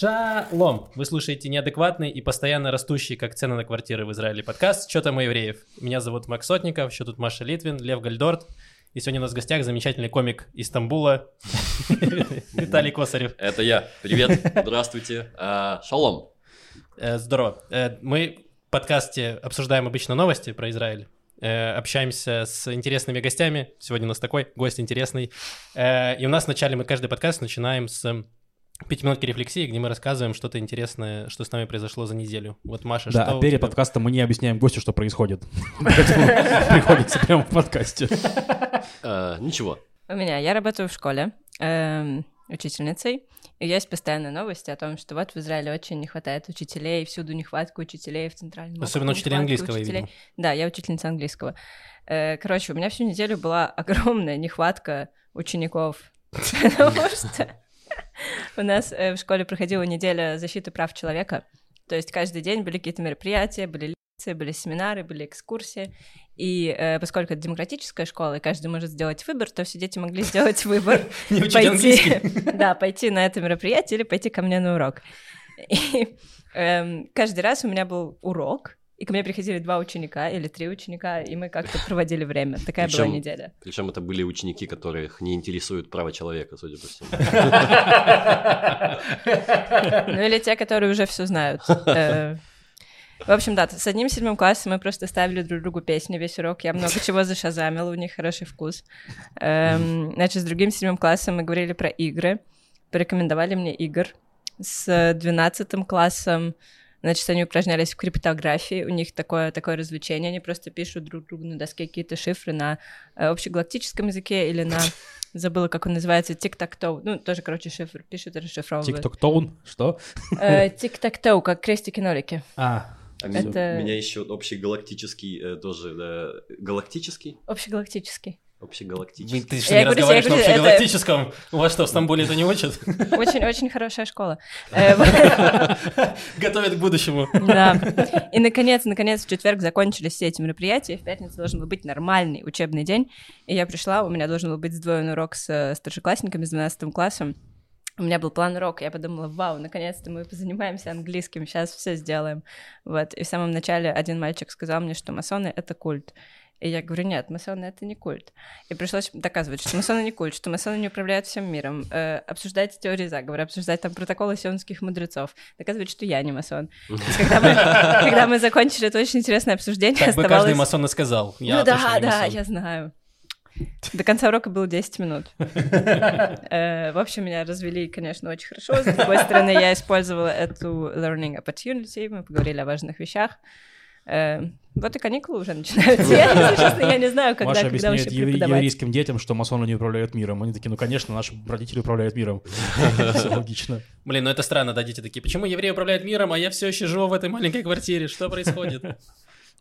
Шалом! Вы слушаете неадекватный и постоянно растущий, как цены на квартиры в Израиле, подкаст «Что там у евреев?». Меня зовут Макс Сотников, еще тут Маша Литвин, Лев Гальдорт. И сегодня у нас в гостях замечательный комик из Стамбула Виталий Косарев. Это я. Привет, здравствуйте. А, шалом. Э, Здорово. Э, Мы в подкасте обсуждаем обычно новости про Израиль. Э, Общаемся с интересными гостями. Сегодня у нас такой гость интересный. И у нас вначале мы каждый подкаст начинаем с пятиминутки рефлексии, где мы рассказываем что-то интересное, что с нами произошло за неделю. Вот Маша, Да, что а у перед тебя? подкастом мы не объясняем гостю, что происходит. Поэтому приходится прямо в подкасте. А, ничего. У меня, я работаю в школе эм, учительницей, и есть постоянные новости о том, что вот в Израиле очень не хватает учителей, всюду нехватка учителей в центральном Особенно учителей английского, я учителей. видел. Да, я учительница английского. Э, Короче, у меня всю неделю была огромная нехватка учеников, потому что у нас э, в школе проходила неделя защиты прав человека, то есть каждый день были какие-то мероприятия, были лекции, были семинары, были экскурсии, и э, поскольку это демократическая школа, и каждый может сделать выбор, то все дети могли сделать выбор английский. да, пойти на это мероприятие или пойти ко мне на урок. И эм, каждый раз у меня был урок, и ко мне приходили два ученика или три ученика, и мы как-то проводили время. Такая была Причём- неделя. Причем это были ученики, которых не интересует право человека, судя по всему. Ну или те, которые уже все знают. Э, В общем, да, с одним седьмым классом мы просто ставили друг другу песни весь урок. Я много чего зашазамила, у них хороший вкус. Эм, Значит, с другим седьмым классом мы говорили про игры, порекомендовали мне игр. С двенадцатым классом, значит, они упражнялись в криптографии, у них такое, такое развлечение, они просто пишут друг другу на доске какие-то шифры на э, общегалактическом языке или на... Забыла, как он называется, тик-так-тоу. Ну, тоже, короче, шифр пишут расшифровывают. Тик-ток-тоун, что? Э, Тик-так-тоу, как крестики-нолики. А, А меня, Это- меня еще общегалактический э, тоже, да, галактический? Общегалактический. Общегалактический. Ты что, Я не говорю, разговариваешь я на говорю, это- общегалактическом? У вас что, в Стамбуле это не учат? Очень-очень хорошая школа. Э, Готовят к будущему. Да. И наконец, наконец, в четверг закончились все эти мероприятия. В пятницу должен был быть нормальный учебный день. И я пришла, у меня должен был быть сдвоенный урок с э, старшеклассниками, с 12 классом. У меня был план урока, я подумала, вау, наконец-то мы позанимаемся английским, сейчас все сделаем. Вот, и в самом начале один мальчик сказал мне, что масоны — это культ. И я говорю, нет, масоны — это не культ. И пришлось доказывать, что масоны не культ, что масоны не управляют всем миром, э, обсуждать теории заговора, обсуждать там протоколы сионских мудрецов, доказывать, что я не масон. Когда мы, когда мы закончили это очень интересное обсуждение, Так бы оставалось... каждый масон и сказал. Я ну да, да, я знаю. До конца урока было 10 минут. Э, В общем, меня развели, конечно, очень хорошо. С другой стороны, я использовала эту learning opportunity, мы поговорили о важных вещах. Э, Вот и каникулы уже начинаются. Я, если честно, я не знаю, когда, Маша когда объясняет вообще евре- преподавать. еврейским детям, что масоны не управляют миром. Они такие, ну, конечно, наши родители управляют миром. Все логично. Блин, ну это странно, да, дети такие, почему евреи управляют миром, а я все еще живу в этой маленькой квартире, что происходит?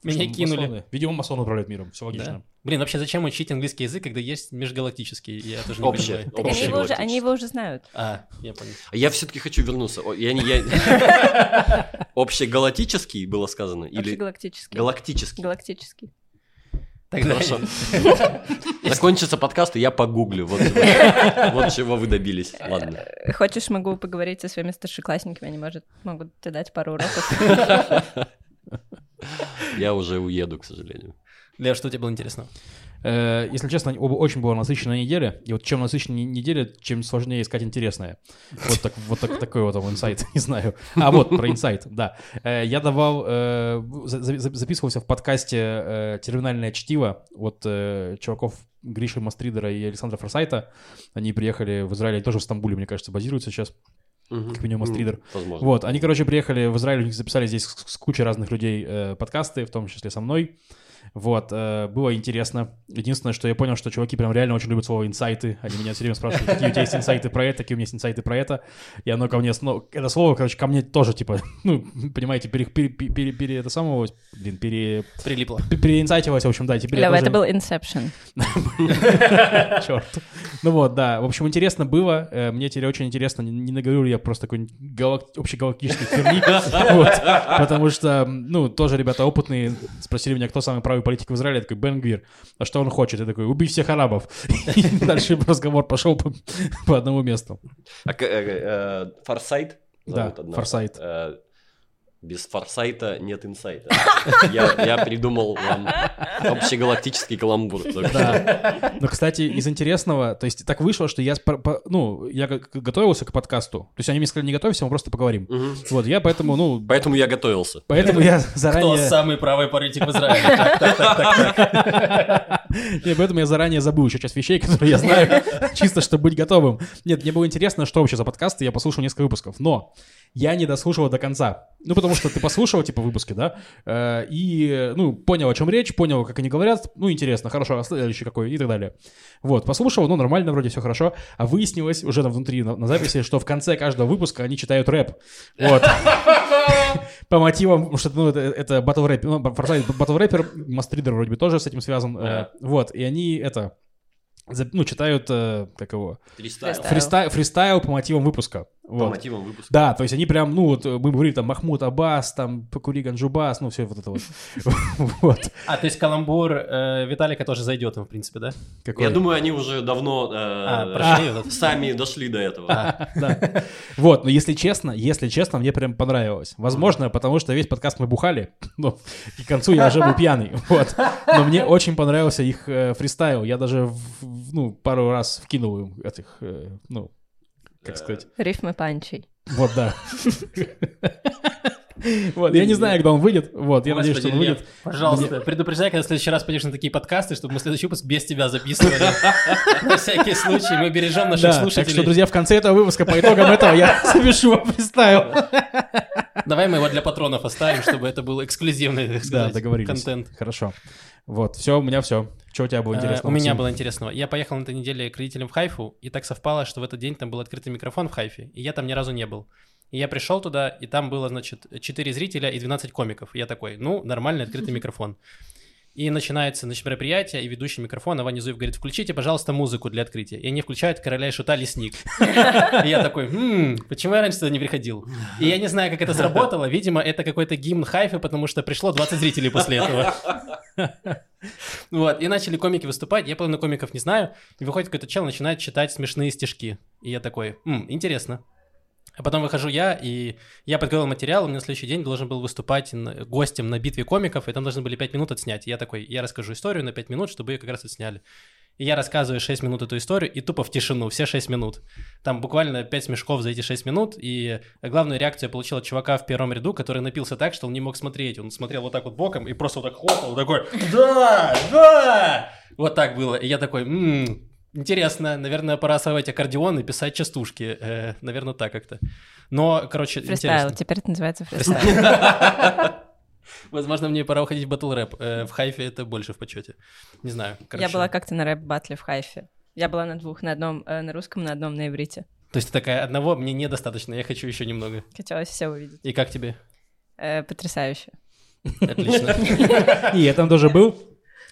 Меня Что кинули. масоны- Видимо, масоны управляют миром. Все Да. логично. Блин, вообще зачем учить английский язык, когда есть межгалактический? Я тоже не Общее. понимаю. Так они его, уже, они его уже знают. А, я понял. А я все-таки хочу вернуться. Я не... я- Общегалактический было сказано? Или Общегалактический. галактический? Галактический. Тогда Хорошо. Закончится подкаст, и я погуглю. Вот, вот чего вы добились. Ладно. Э, Хочешь, могу поговорить со своими старшеклассниками, они, может, могут тебе дать пару уроков. Я уже уеду, к сожалению. Лев, что тебе было интересно? Э, Если честно, оба очень была насыщенная неделя. И вот чем насыщеннее неделя, чем сложнее искать интересное. Вот, так, вот так, такой вот там инсайт, не знаю. А вот, про инсайт, да. Э, Я давал, э, за- за- записывался в подкасте «Терминальное чтиво» от чуваков Гриши Мастридера и Александра Форсайта. Они приехали в Израиль, они тоже в Стамбуле, мне кажется, базируются сейчас. Мгм. Как минимум, М, стридер. Возможно. Вот, они, короче, приехали в Израиль, у них записали здесь с, с кучей разных людей э, подкасты, в том числе со мной. Вот, э, было интересно. Единственное, что я понял, что чуваки прям реально очень любят слово инсайты. Они меня все время спрашивают, какие у тебя есть инсайты про это, какие у меня есть инсайты про это. И оно ко мне, сно- это слово, короче, ко мне тоже, типа, ну, понимаете, пере, пере, пере, пере- это самого, блин, пере, Прилипло. пере- переинсайтилось, в общем, да, теперь Лёва, тоже- это был Inception. Черт. Ну вот, да. В общем, интересно было. Э, Мне теперь очень интересно, не, наговорю ли я просто какой-нибудь галак- общегалактический херни. Потому что, ну, тоже ребята опытные спросили меня, кто самый правый политик в Израиле. Такой, Бенгвир. А что он хочет? Я такой, убей всех арабов. И дальше разговор пошел по, одному месту. А к- э, э, Форсайт? Да. Форсайт. Без форсайта нет инсайта. Я, я придумал вам общегалактический каламбур. Да. Но, кстати, из интересного, то есть так вышло, что я, ну, я готовился к подкасту. То есть они мне сказали, не готовься, мы просто поговорим. Мгм. Вот, я поэтому, ну, Поэтому я готовился. поэтому я Кто заранее... самый правый политик в Израиле? Нет, поэтому я заранее забыл еще часть вещей, которые я знаю, чисто чтобы быть готовым. Нет, мне было интересно, что вообще за подкасты, я послушал несколько выпусков, но я не дослушал до конца. Ну, потому что ты послушал, типа, выпуски, да, э, и, ну, понял, о чем речь, понял, как они говорят, ну, интересно, хорошо, а следующий какой, и так далее. Вот, послушал, ну, нормально, вроде все хорошо, а выяснилось уже там внутри на, на записи, что в конце каждого выпуска они читают рэп. Вот. По мотивам, что, ну, это, это батл рэп, ну, батл рэпер, Мастридер вроде бы тоже с этим связан. э. Вот, и они это, ну, читают, э, как его, фристайл, фристайл по мотивам выпуска. По Вот. мотивам выпуска. Да, то есть они прям, ну вот, мы говорили там Махмуд Аббас, там Покури Ганджубас, ну все вот это вот. Вот. А, то есть каламбур э, Виталика тоже зайдет им, в принципе, да? Какой? Я думаю, они уже давно э, А, прошли сами дошли до этого. А, Да. Вот, но если честно, если честно, мне прям понравилось. Возможно, потому что весь подкаст мы бухали, но и к концу я уже был пьяный, вот. Но мне очень понравился их э, фристайл. Я даже, в- ну, пару раз вкинул им этих, э, ну, как сказать, Рифмы панчей. вот, да. Вот, я не знаю, когда он выйдет, вот, я надеюсь, что он выйдет. Пожалуйста, предупреждай, когда в следующий раз пойдешь на такие подкасты, чтобы мы следующий выпуск без тебя записывали. На всякий случай мы бережем наших Да, так слушателей. что, друзья, в конце этого выпуска по итогам этого я запишу вам фристайл. Давай мы его для патронов оставим, чтобы это был эксклюзивный, так Да, сказать, договорились. контент. Хорошо. Вот, все, у меня все. Что у тебя было Э, интересно? У меня было интересного. Я поехал на этой неделе к родителям в Хайфу, и так совпало, что в этот день там был открытый микрофон в Хайфе, и я там ни разу не был. И я пришел туда, и там было, значит, 4 зрителя и 12 комиков. И я такой, ну, нормальный открытый микрофон. И начинается значит, мероприятие, и ведущий микрофона Ваня Зуев говорит, включите, пожалуйста, музыку для открытия. И они включают «Короля и шута. Лесник». И я такой, «М, почему я раньше сюда не приходил? И я не знаю, как это сработало. Видимо, это какой-то гимн хайфы, потому что пришло 20 зрителей после этого. Вот, и начали комики выступать, я половину комиков не знаю, и выходит какой-то чел, начинает читать смешные стишки. И я такой, «М, интересно. А потом выхожу я, и я подготовил материал, у меня на следующий день должен был выступать гостем на битве комиков, и там должны были 5 минут отснять. И я такой, я расскажу историю на 5 минут, чтобы ее как раз отсняли. И я рассказываю 6 минут эту историю, и тупо в тишину, все 6 минут. Там буквально 5 смешков за эти 6 минут, и главную реакцию я получил от чувака в первом ряду, который напился так, что он не мог смотреть. Он смотрел вот так вот боком и просто вот так хлопал, такой «Да! Да!» Вот так было. И я такой «М, Интересно, наверное, пора осваивать аккордеон и писать частушки. Э, наверное, так как-то. Но, короче, Фристайл. интересно. Теперь это называется фристайл. Возможно, мне пора уходить в батл рэп. Э, в Хайфе это больше в почете. Не знаю. Я была как-то на рэп-батле в Хайфе. Я была на двух, на одном э, на русском, на одном на иврите. То есть ты такая, одного мне недостаточно, я хочу еще немного. Хотелось все увидеть. И как тебе? Э, потрясающе. Отлично. И я там тоже был.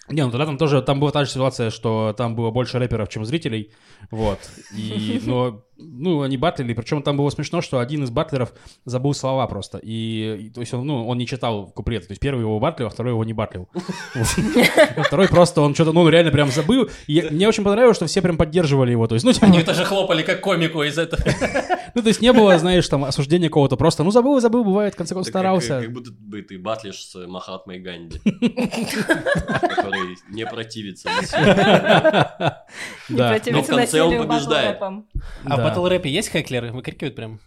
Не, ну тогда там тоже, там была та же ситуация, что там было больше рэперов, чем зрителей, вот, и, но, ну, они батлили, причем там было смешно, что один из батлеров забыл слова просто, и, и, то есть он, ну, он не читал куплеты, то есть первый его батлил, а второй его не батлил. Второй просто, он что-то, ну, реально прям забыл, и мне очень понравилось, что все прям поддерживали его, то есть, ну, типа, Они тоже хлопали как комику из этого. ну, то есть не было, знаешь, там, осуждения кого-то, просто, ну, забыл, забыл, бывает, в конце концов, старался. Как будто бы ты батлишь с Махатмой Ганди, который не противится Да. противиться Но в конце он насилию побеждает. Батл рэпе есть хэклеры? Выкрикивают прям?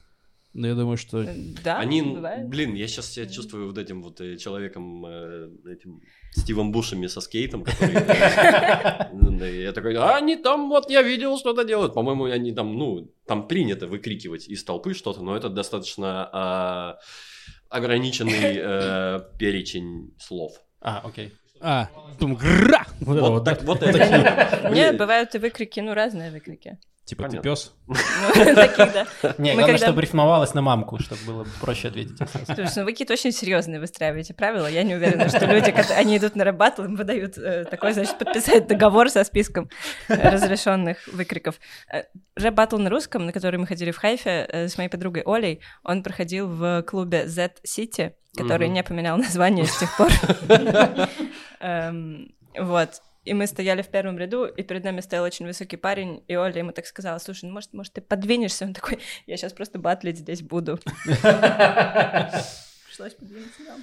Ну, я думаю, что... Э, Да, Они, бывает. блин, я сейчас себя чувствую вот этим вот э, человеком, э, этим Стивом Бушами со скейтом, который... Да, Я такой, а они там, вот я видел, что-то делают. По-моему, они там, ну, там принято выкрикивать из толпы что-то, но это достаточно а, ограниченный перечень слов. А, окей. А, там, гра! Вот Вот так, вот это. Нет, бывают и выкрики, ну, разные выкрики. Типа, ты Понятно. пес? Таких, да. Не, главное, чтобы рифмовалось на мамку, чтобы было проще ответить. Слушай, ну вы какие-то очень серьезные выстраиваете правила. Я не уверена, что люди, когда они идут на рэп-баттл, им выдают э, такой, значит, подписать договор со списком э, разрешенных выкриков. Э, Рэп-баттл на русском, на который мы ходили в Хайфе с моей подругой Олей, он проходил в клубе Z-City, который не поменял название с тех пор. Эм, Вот. И мы стояли в первом ряду, и перед нами стоял очень высокий парень, и Оля ему так сказала, слушай, ну, может, может, ты подвинешься? Он такой, я сейчас просто батлить здесь буду. Пришлось подвинуться, да.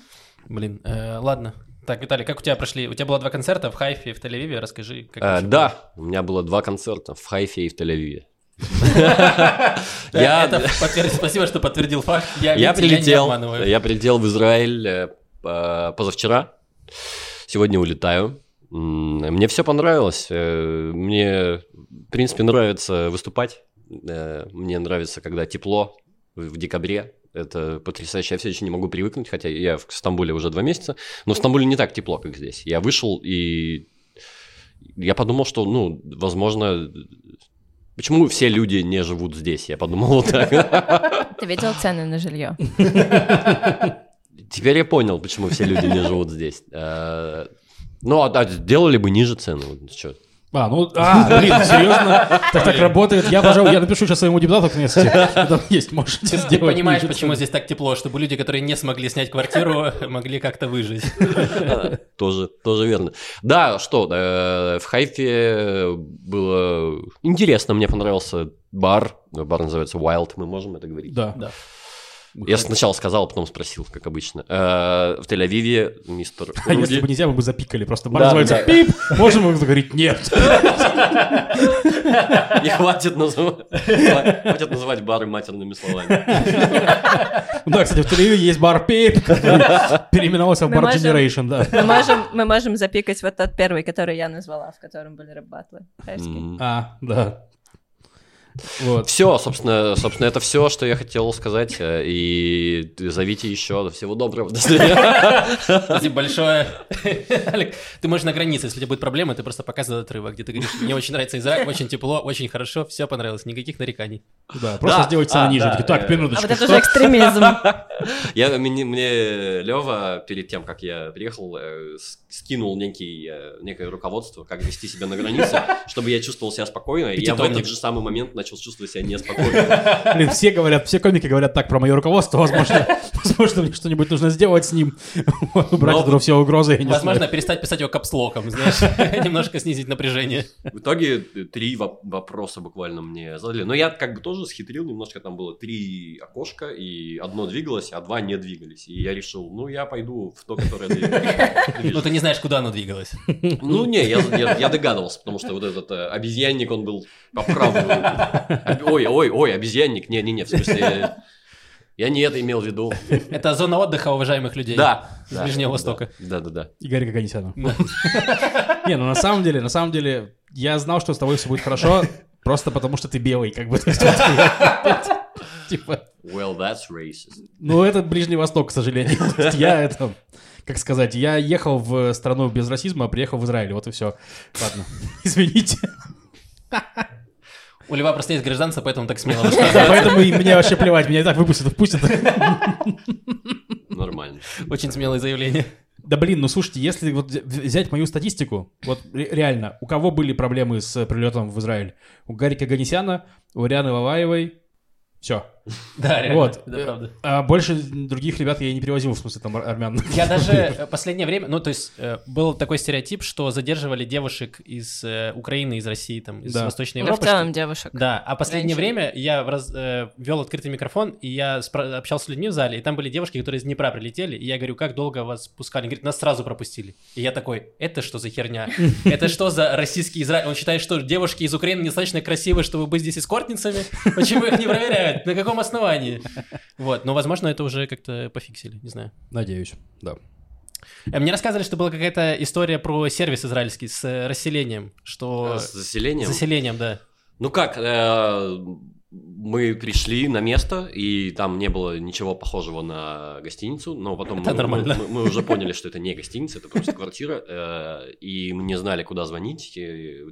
Блин, э, ладно. Так, Виталий, как у тебя прошли? У тебя было два концерта в Хайфе и в Тель-Авиве. Расскажи, как Э, Да, у меня было два концерта в Хайфе и в Тель-Авиве. было? Я- Спасибо, что подтвердил факт. Я, прилетел, я прилетел в Израиль э, по- позавчера. Сегодня улетаю. Мне все понравилось. Э, Мне, в принципе, нравится выступать. Э, Мне нравится, когда тепло в в декабре. Это потрясающе. Я все еще не могу привыкнуть, хотя я в Стамбуле уже два месяца. Но в Стамбуле не так тепло, как здесь. Я вышел и я подумал, что, ну, возможно, почему все люди не живут здесь? Я подумал вот так. Ты видел цены на жилье? Теперь я понял, почему все люди не живут здесь. Э, Ну, а да, сделали бы ниже цены. вот чё. А, ну, а, блин, серьезно? Так так работает. Я, пожалуй, я напишу сейчас своему депутату князь. Там есть, можете Ты сделать. понимаешь, ниже почему цены. здесь так тепло, чтобы люди, которые не смогли снять квартиру, могли как-то выжить. А, Тоже, тоже верно. Да, что, э, в Хайфе было интересно, мне понравился бар. Бар называется Wild, мы можем это говорить? Да. Да. Я сначала сказал, потом спросил, как обычно. Э, В Тель-Авиве мистер А если бы нельзя, мы бы запикали. Просто бар Да, называется да. пип. Можем мы говорить нет. Не хватит называть, хватит называть бары матерными словами. Да, кстати, в Тель-Авиве есть бар пип, переименовался в бар Generation, да. Мы можем, мы можем запикать вот тот первый, который я назвала, в котором были. М. А, да. Вот. Все, собственно, собственно, это все, что я хотел сказать. э, И зовите еще. Всего доброго. До свидания. Спасибо большое. Алик, ты можешь на границе, если у тебя будет проблема, ты просто показывай этот отрывок, где ты говоришь, мне очень нравится Израиль, очень тепло, очень хорошо, все понравилось, никаких нареканий. Да, просто сделать цены А, ниже. Так, А минуточку. вот это уже экстремизм. Я, мне, мне Лева перед тем, как я приехал, э, скинул некий, э, некое руководство, как вести себя на границе, чтобы я чувствовал себя спокойно. И я в этот же самый момент начал чувствовать себя неспокойно. Блин, все говорят, все комики говорят так про мое руководство. Возможно, возможно мне что-нибудь нужно сделать с ним. Убрать Но- от него все угрозы. Возможно, перестать писать его капслоком, знаешь, немножко снизить напряжение. В итоге э, три воп- вопроса буквально мне задали. Но я как бы тоже схитрил немножко. Там было три окошка, и одно двигалось, а два не двигались. И я решил, ну, я пойду в то, которое Ну, движется. ты не знаешь, куда оно двигалось. Ну, не, я, я- я догадывался, потому что вот этот э, обезьянник, он был по правую. Ой, ой, ой, обезьянник. Не-не-не, в смысле... Я не это имел в виду. Это зона отдыха уважаемых людей. Да. С да, Ближнего да, Востока. Да, да, да. Игорь Гаганисяну. Не, ну на самом деле, на самом деле, я знал, что с тобой все будет хорошо, просто потому что ты белый, как бы. Типа, Well, that's racist. ну это Ближний Восток, к сожалению. Я это, как сказать, я ехал в страну без расизма, а приехал в Израиль, вот и все. Ладно, извините. У Льва просто есть гражданство, поэтому так смело. Поэтому и мне вообще плевать, меня и так выпустят, впустят. Нормально. Очень смелое заявление. Да блин, ну слушайте, если вот взя- взять мою статистику, вот ре- реально, у кого были проблемы с прилетом в Израиль? У Гарика Ганесяна, у Рианы Ваваевой, все. Да, реально, Вот. это правда. А больше других ребят я не перевозил, в смысле, там ар- армян. Я даже э, последнее время, ну, то есть, э, был такой стереотип, что задерживали девушек из э, Украины, из России, там, из Да. Восточной Ну, в Европы. целом девушек. Да, а последнее Женщин. время я в раз- э, вел открытый микрофон, и я спра- общался с людьми в зале, и там были девушки, которые из Днепра прилетели, и я говорю, как долго вас пускали? Они говорят, нас сразу пропустили. И я такой, это что за херня? Это что за российский Израиль? Он считает, что девушки из Украины недостаточно красивые, чтобы быть здесь эскортницами? Почему их не проверяют? На каком основании? Вот, но, возможно, это уже как-то пофиксили, не знаю. Надеюсь, да. Э, Мне рассказывали, что была какая-то история про сервис израильский с э, расселением, что... А С заселением? Заселением, да. Ну как, э, мы пришли на место, и там не было ничего похожего на гостиницу, но потом Это мы, нормально. мы- мы уже поняли, что это не гостиница, это просто квартира, э, и мы не знали, куда звонить. и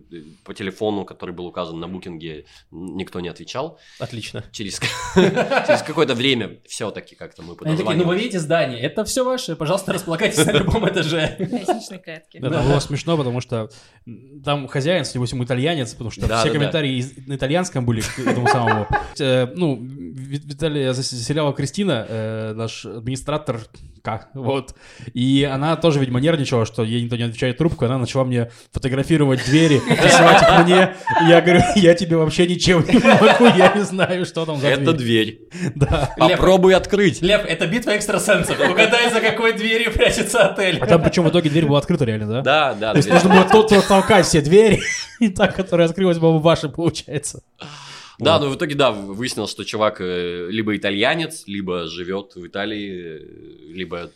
По телефону, который был указан на букинге, никто не отвечал. Отлично. Через, через какое-то время все-таки как-то мы Они такие, ну вы видите здание, это все ваше, пожалуйста, располагайтесь на любом этаже. Лестничной клетки. Это было смешно, потому что там хозяин, с ним итальянец, потому что все комментарии на итальянском были к этому самому. Э, Ну, Ви- Виталия зас- заселяла Кристина, э, наш администратор, как, вот. И она тоже, видимо, нервничала, что ей никто не отвечает трубку. Она начала мне фотографировать двери, рисовать их мне. Я говорю, я тебе вообще ничем не могу, я не знаю, что там за Это дверь. дверь. Да. Лев, Попробуй открыть. Лев, это битва экстрасенсов. Угадай, за какой дверью прячется отель. А там причем в итоге дверь была открыта реально, да? Да, да. То есть дверь. нужно было тут толкать все двери, и та, которая открылась, по-моему, ваша, получается. Да, но в итоге, да, выяснилось, что чувак э, либо итальянец, либо живет в Италии, э, либо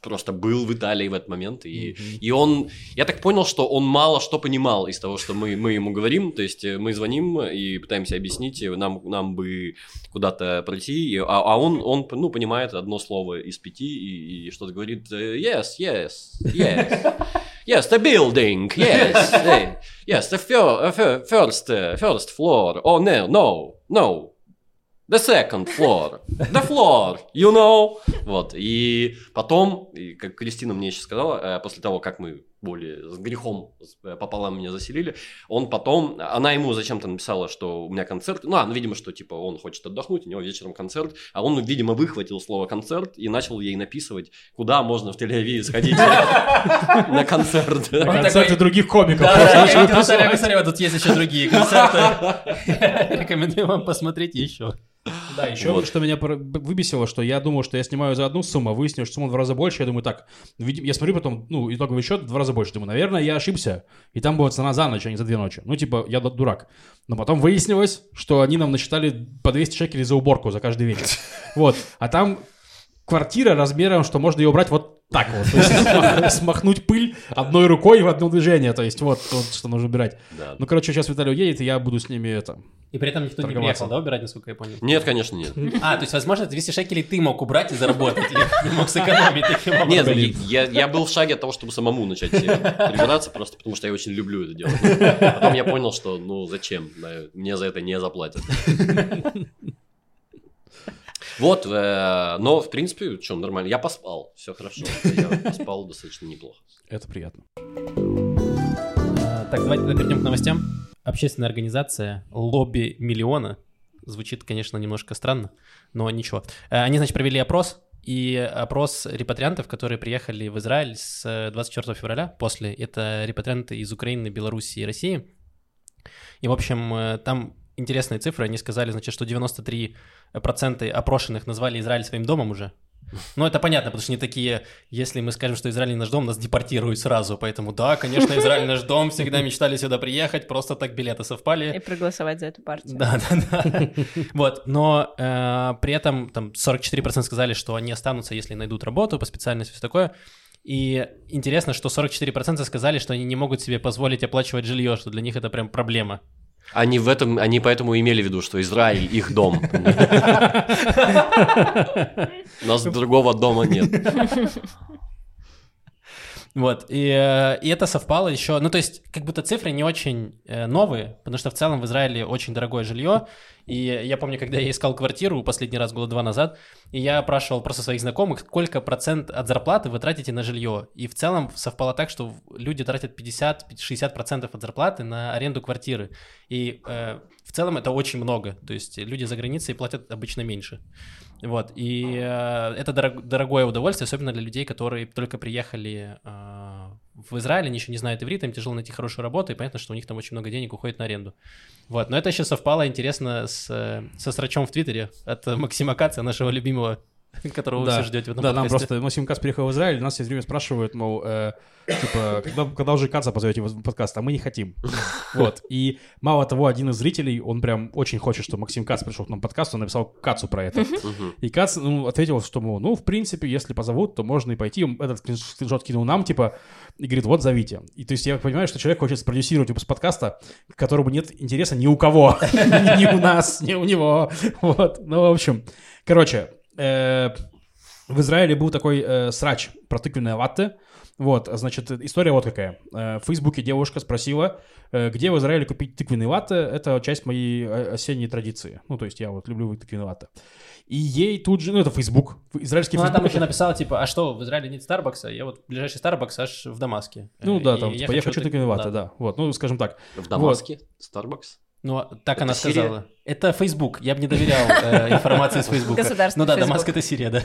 просто был в Италии в этот момент. И, и он, я так понял, что он мало что понимал из того, что мы, мы ему говорим. То есть э, мы звоним и пытаемся объяснить, нам, нам бы куда-то пройти, а, а он, он, ну, понимает одно слово из пяти и, и что-то говорит yes, yes, yes. Yes, the building. Yes, eh, yes, the fir- uh, fir- first, uh, first floor. Oh no, no, no. The second floor. The floor, you know. Вот. И потом, и как Кристина мне еще сказала, э, после того, как мы более с грехом э, пополам меня заселили, он потом, она ему зачем-то написала, что у меня концерт, ну, а, ну, видимо, что, типа, он хочет отдохнуть, у него вечером концерт, а он, видимо, выхватил слово концерт и начал ей написывать, куда можно в Тель-Авиве сходить на концерт. Он Концерты других комиков. Саня Косарева, тут есть еще другие концерты. Рекомендую вам посмотреть еще. Да, еще Вот. что меня выбесило, что я думал, что я снимаю за одну сумму, а выяснилось, что сумма в два раза больше. Я думаю, так, я смотрю потом, ну, итоговый счет в два раза больше. Думаю, наверное, я ошибся. И там была цена за ночь, а не за две ночи. Ну, типа, я ду- дурак. Но потом выяснилось, что они нам насчитали по 200 шекелей за уборку за каждый вечер. Вот. А там квартира размером, что можно ее убрать вот так вот. То есть смах- смахнуть пыль одной рукой в одно движение. То есть вот, вот что нужно убирать. Да. Ну, короче, сейчас Виталий уедет, и я буду с ними это... И при этом никто не приехал, да, убирать, насколько я понял? Нет, конечно, нет. А, то есть, возможно, 200 шекелей ты мог убрать и заработать, и мог сэкономить таким образом. Нет, я, я был в шаге от того, чтобы самому начать э, прибираться, просто потому что я очень люблю это делать. Потом я понял, что, ну, зачем? Мне за это не заплатят. Вот, э, но, в принципе, что, нормально. Я поспал, все хорошо. Я поспал достаточно неплохо. Это приятно. А, Так, давайте перейдем к новостям. Общественная организация «Лобби миллиона». Звучит, конечно, немножко странно, но ничего. Э, Они, значит, провели опрос, и опрос репатриантов, которые приехали в Израиль с э, 24 февраля после. Это репатрианты из Украины, Белоруссии и России. И, в общем, э, там интересные цифры. Они сказали, значит, что 93% опрошенных назвали Израиль своим домом уже. Ну, это понятно, потому что они такие, если мы скажем, что Израиль не наш дом, нас депортируют сразу. Поэтому, да, конечно, Израиль наш дом, всегда мечтали сюда приехать, просто так билеты И совпали. проголосовать за эту партию. Да, да, да. Вот, но э, при этом там 44% сказали, что они останутся, если найдут работу по специальности, все такое. И интересно, что 44% сказали, что они не могут себе позволить оплачивать жилье, что для них это прям проблема. Они в этом, они поэтому имели в виду, что Израиль их дом. У нас другого дома нет. Вот, и, э, и это совпало еще, ну, то есть, как будто цифры не очень э, новые, потому что в целом в Израиле очень дорогое жилье, и я помню, когда я искал квартиру последний раз года два назад, и я опрашивал просто своих знакомых, сколько процент от зарплаты вы тратите на жилье, и в целом совпало так, что люди тратят 50-60 процентов от зарплаты на аренду квартиры, и э, в целом это очень много, то есть люди за границей платят обычно меньше. Вот, и э, это дорог- дорогое удовольствие, особенно для людей, которые только приехали э, в Израиль, они еще не знают иврита, им тяжело найти хорошую работу, и понятно, что у них там очень много денег уходит на аренду. Вот, но это еще совпало интересно с, э, со срачом в Твиттере от Максима Каца, нашего любимого, которого вы Да. все ждете в этом Да, нам просто Максим Кац приехал в Израиль, нас все время спрашивают, мол, э, типа, когда, когда уже Каца позовете в подкаст, а мы не хотим. Вот. И мало того, один из зрителей, он прям очень хочет, чтобы Максим Кац пришел к нам в подкаст, он написал Кацу про это. И Кац ну, ответил, что, мол, ну, в принципе, если позовут, то можно и пойти. Он Этот скрин- скриншот кинул нам, типа, и говорит, вот, зовите. И то есть я понимаю, что человек хочет спродюсировать выпуск подкаста, к которому нет интереса ни у кого. Ни у нас, ни у него. Вот. Ну, в общем, короче, э, в Израиле был такой э, срач про тыквенное латте. Вот, значит, история вот какая. Э, В Фейсбуке девушка спросила, э, где в Израиле купить тыквенный латте. Это часть моей осенней традиции. Ну, то есть я вот люблю тыквенный латте. И ей тут же, ну, это Фейсбук, израильский Ну, она Фейсбук. там еще написала, типа, а что, в Израиле нет Старбакса? Я вот ближайший Старбакс аж в Дамаске. Ну да, и там, типа, я хочу тык- тыквенный латте, да. Вот, ну, скажем так. В Дамаске? Starbucks? Ну, так она Это Сирия? сказала. Это Facebook. Я бы не доверял э, информации с Facebook. Государственный Ну да, Facebook. Дамаск это Сирия, да.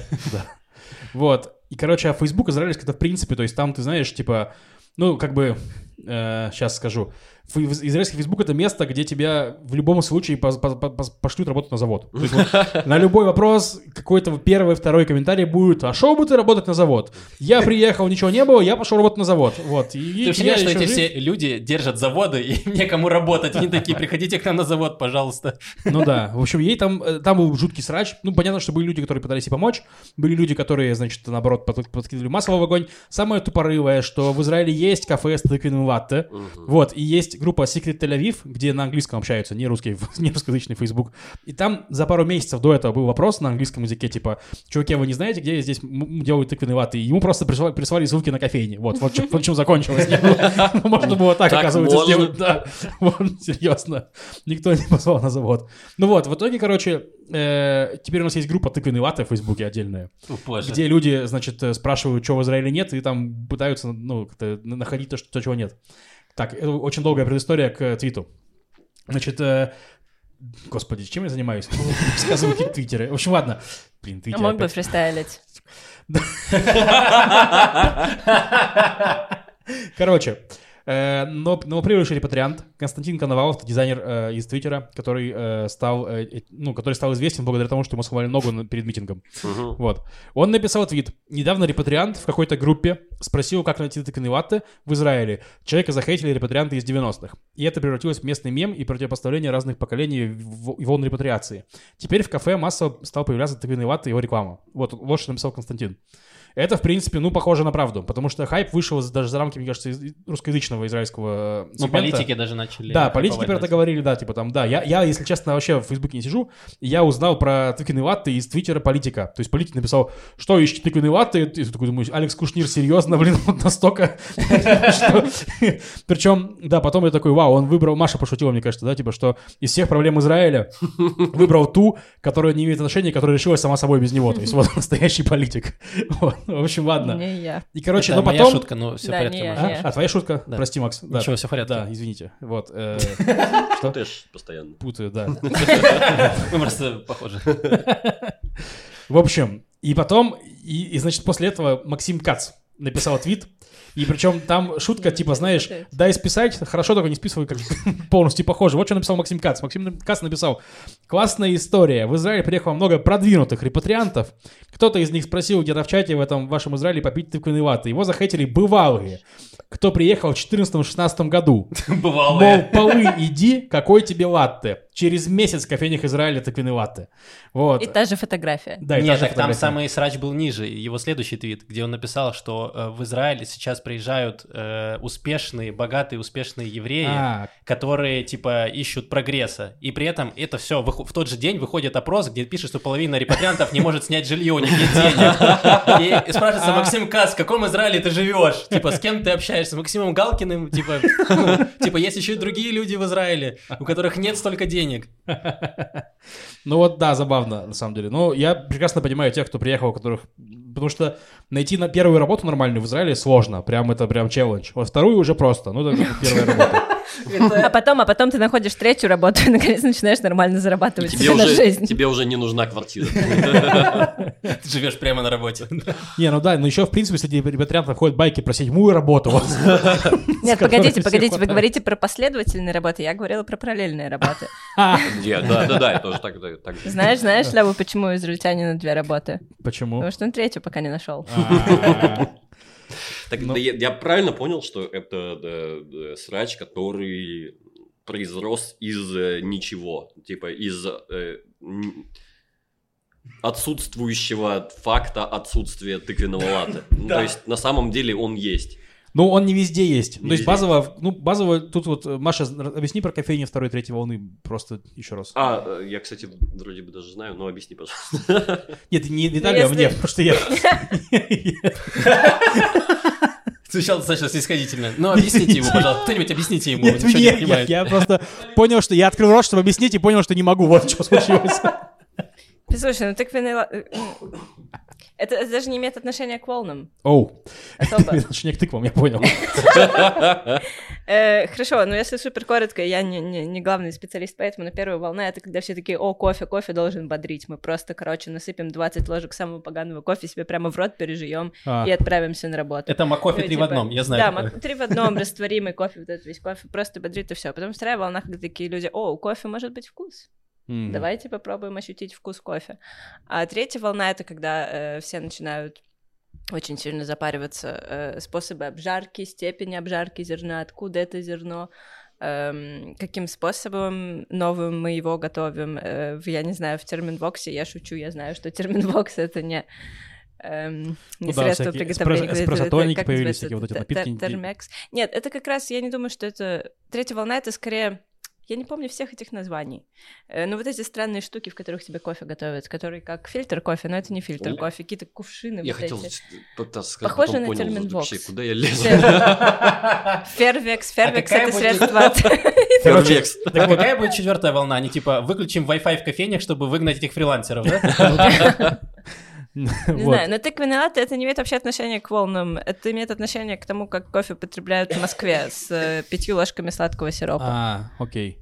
Вот. И, короче, а Facebook израильский это в принципе, то есть там, ты знаешь, типа, ну, как бы, сейчас скажу, Фей- израильский Facebook это место, где тебя в любом случае по- по- по- по- пошлют работать на завод. То есть вот на любой вопрос какой-то первый, второй комментарий будет, а шел бы ты работать на завод? Я приехал, ничего не было, я пошел работать на завод. Вот. И, Ты представляешь, что эти все люди держат заводы, и некому работать. Они такие, приходите к нам на завод, пожалуйста. Ну да, в общем, ей там, э, там был жуткий срач. Ну, понятно, что были люди, которые пытались ей помочь, были люди, которые, значит, наоборот, под- подкинули масло в огонь. Самое тупорылое, что в Израиле есть кафе с тыквенным латте, вот, и есть группа Secret Tel Aviv, где на английском общаются, не русский, не русскоязычный Facebook. И там за пару месяцев до этого был вопрос на английском языке, типа, чуваки, а вы не знаете, где здесь делают тыквенный латте? И ему просто прислали, прислали ссылки на кофейни. Вот, вот, чем- вот чем закончилось. Можно было так, оказывается, сделать. Да, серьезно. Никто не позвал на завод. Ну вот, в итоге, короче, э, теперь у нас есть группа тыквенный латте в Фейсбуке отдельная, где люди, значит, э, спрашивают, что в Израиле нет, и там пытаются, ну, находить то, чего нет. Так, это очень долгая предыстория к э, твиту. Значит, э, господи, чем я занимаюсь? Рассказываю какие-то твиттеры. В общем, ладно. Блин, А твиттер мог бы фристайлить. Короче, э, но, новоприбывший репатриант Константин Коновалов, дизайнер э, из Твиттера, который э, стал, э, э, ну, который стал известен благодаря тому, что ему схвали ногу перед митингом. Мгм. Вот. Он написал твит. Недавно репатриант в какой-то группе спросил, как найти тыквенные латте в Израиле. Человека захейтили репатрианты из 90-х. И это превратилось в местный мем и противопоставление разных поколений в- и волн репатриации. Теперь в кафе массово стал появляться тыквенный латте и его реклама. Вот, вот что написал Константин. Это, в принципе, ну, похоже на правду, потому что хайп вышел даже за рамки, мне кажется, из- русскоязычного израильского э, Ну, сегмента. политики даже начали. Да, политики про это говорили, да, типа там, да. Я, я, если честно, вообще в Фейсбуке не сижу. Я узнал про тыквенные латты из твиттера политика. То есть политик написал, что ищет тыквенные латты. И ты такой думаешь, Алекс Кушнир, серьезно, блин, вот настолько. Причем, да, потом я такой, вау, он выбрал, Маша пошутила, мне кажется, да, типа, что из всех проблем Израиля выбрал ту, которая не имеет отношения, которая решилась сама собой без него. То есть вот настоящий политик. Вот. В общем, ладно. Не я. И, короче, Это ну моя потом... шутка, но все в Да, порядке, не я. А? не А, твоя шутка? Да. Прости, Макс. Да. Ничего, все в порядке. Да, извините. Вот. э, Что ты ж постоянно? Путаю, да. Мы просто похожи. В общем, и потом, и, и, значит, после этого Максим Кац написал твит, и причем там шутка, типа, знаешь, дай списать, хорошо, только не списывай, как полностью похоже. Вот что написал Максим Кац. Максим Кац написал, классная история, в Израиле приехало много продвинутых репатриантов, кто-то из них спросил где-то в чате в этом вашем Израиле попить тыквенный латте, его захейтили бывалые, кто приехал в 14-16 году. Мол, Бывало. полы иди, какой тебе латте. Через месяц в кофейнях Израиля тыквенный латте. Вот. И та же фотография. Да, и та Нет, же так там фотография. самый срач был ниже. Его следующий твит, где он написал, что э, в Израиле сейчас приезжают э, успешные, богатые, успешные евреи, А, которые, типа, ищут прогресса. И при этом это все в тот же день выходит опрос, где пишет, что половина репатриантов не может снять жилье, у них нет денег. И спрашивается, Максим Кас, в каком Израиле ты живешь? Типа, с кем ты общаешься? С Максимом Галкиным? Типа, ну, типа, есть еще и другие люди в Израиле, у которых нет столько денег. Ну вот да, забавно, на самом деле. Но я прекрасно понимаю тех, кто приехал, у которых... Потому что найти на первую работу нормальную в Израиле сложно. Прям это прям челлендж. Во вторую уже просто. Ну, это первая работа. А потом, а потом ты находишь третью работу и наконец начинаешь нормально зарабатывать Тебе уже, жизнь. тебе уже не нужна квартира. Ты живешь прямо на работе. Не, ну да, но еще, в принципе, среди репатриантов ходят байки про седьмую работу. Нет, погодите, погодите, вы говорите про последовательные работы, я говорила про параллельные работы. Я- Да, да, да, я тоже так. Знаешь, знаешь, Лева, почему израильтянина две работы? Почему? Потому что он третью пока не нашел. Так, Ну- да я, я правильно понял, что это да, да, срач, который произрос из э, ничего, типа из э, отсутствующего факта отсутствия тыквенного. Ну, То есть на самом деле он есть. Ну, он не везде есть. Не То есть базово, ну, базово, тут вот, э, Маша, объясни про кофейни второй, третьей волны просто еще раз. А, э, я, кстати, вроде бы даже знаю, но объясни, пожалуйста. Нет, не Виталий, а если- мне, потому что я... Звучало достаточно снисходительно. Ну, объясните ему, пожалуйста. Кто-нибудь объясните ему. Нет, ничего не я, понимает. я просто понял, что я открыл рот, чтобы объяснить, и понял, что не могу. Вот что случилось. Слушай, ну э, м, Это, это даже не имеет отношения к волнам. Оу. Особо. Отношение к тыквам, я понял. Э, Хорошо, но если супер коротко, я не, главный специалист, поэтому на первая волна это когда все такие, о, кофе, кофе должен бодрить. Мы просто, короче, насыпем 20 ложек самого поганого кофе себе прямо в рот пережуем А, и отправимся на работу. Это макофе Ну, три в типа, одном, я знаю. Да, три в одном, растворимый кофе, вот этот весь кофе просто бодрит и все. Потом вторая волна, когда такие люди, о, у кофе может быть вкус. М. Давайте попробуем ощутить вкус кофе. А третья волна это когда э, все начинают очень сильно запариваться э, способы обжарки, степень обжарки зерна, откуда это зерно, эм, каким способом новым мы его готовим. Э, я не знаю, в терминвоксе я шучу, я знаю, что терминвокс это не эм, не Ну да, средство всякие приготовления. эспрессо- это- это- эспрессо-тоники как появились, всякие вот эти напитки. тер- термекс. Нет, это как раз, я не думаю, что это... Третья волна — это скорее... Я не помню всех этих названий. Э, Ну, вот эти странные штуки, в которых тебе кофе готовят, которые как фильтр кофе, но это не фильтр О. кофе, какие-то кувшины Я вот хотел эти. пытаться сказать, Похоже потом на понял, термин вообще, куда я лезу. Фервекс, фервекс — А какая это будет- средство от... Фервекс. Так какая будет четвертая волна? Они типа выключим Wi-Fi в кофейнях, чтобы выгнать этих фрилансеров, да? Не Вот. знаю, но тыквенный латте это не имеет вообще отношения к волнам. Это имеет отношение к тому, как кофе потребляют в Москве с э, пятью ложками сладкого сиропа. А, окей.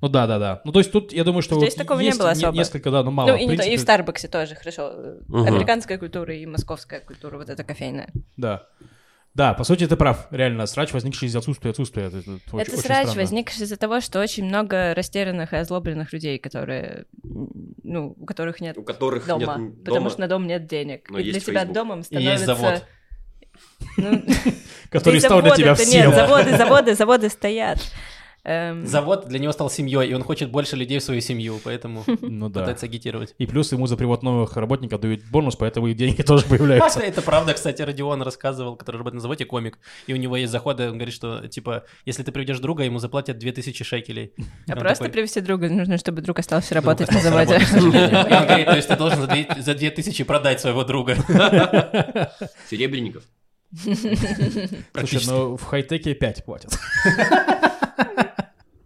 Ну да, да, да. Ну то есть тут, я думаю, что Здесь вот такого не есть было не- особо. несколько, да, ну мало. ну, в и, не то- и в принципе. Старбаксе тоже, хорошо. Мгм. Американская культура и московская культура, вот эта кофейная. Да. Да, по сути, ты прав. Реально, срач, возникший из отсутствия отсутствия. Это, это очень- это очень срач странно. возник из-за того, что очень много растерянных и озлобленных людей, которые, ну, у которых нет У которых дома, нет потому дома. что на дом нет денег. Но и для тебя Facebook. домом И становится... есть завод. Ну, Который стал для тебя всем. Нет, заводы, заводы, заводы стоят. Эм, Завод для него стал семьей, и он хочет больше людей в свою семью, поэтому Ну да. пытается агитировать. И плюс ему за привод новых работников дают бонус, поэтому и деньги тоже появляются. Это правда, кстати, Родион рассказывал, который работает на заводе, комик, и у него есть заходы, он говорит, что, типа, если ты приведешь друга, ему заплатят 2000 шекелей. а просто привести друга, нужно, чтобы друг остался «Друг работать на заводе. работать, к сожалению». И он говорит, то есть ты должен за две- за 2000 продать своего друга. Серебряников. Слушай, ну в хай-теке 5 платят.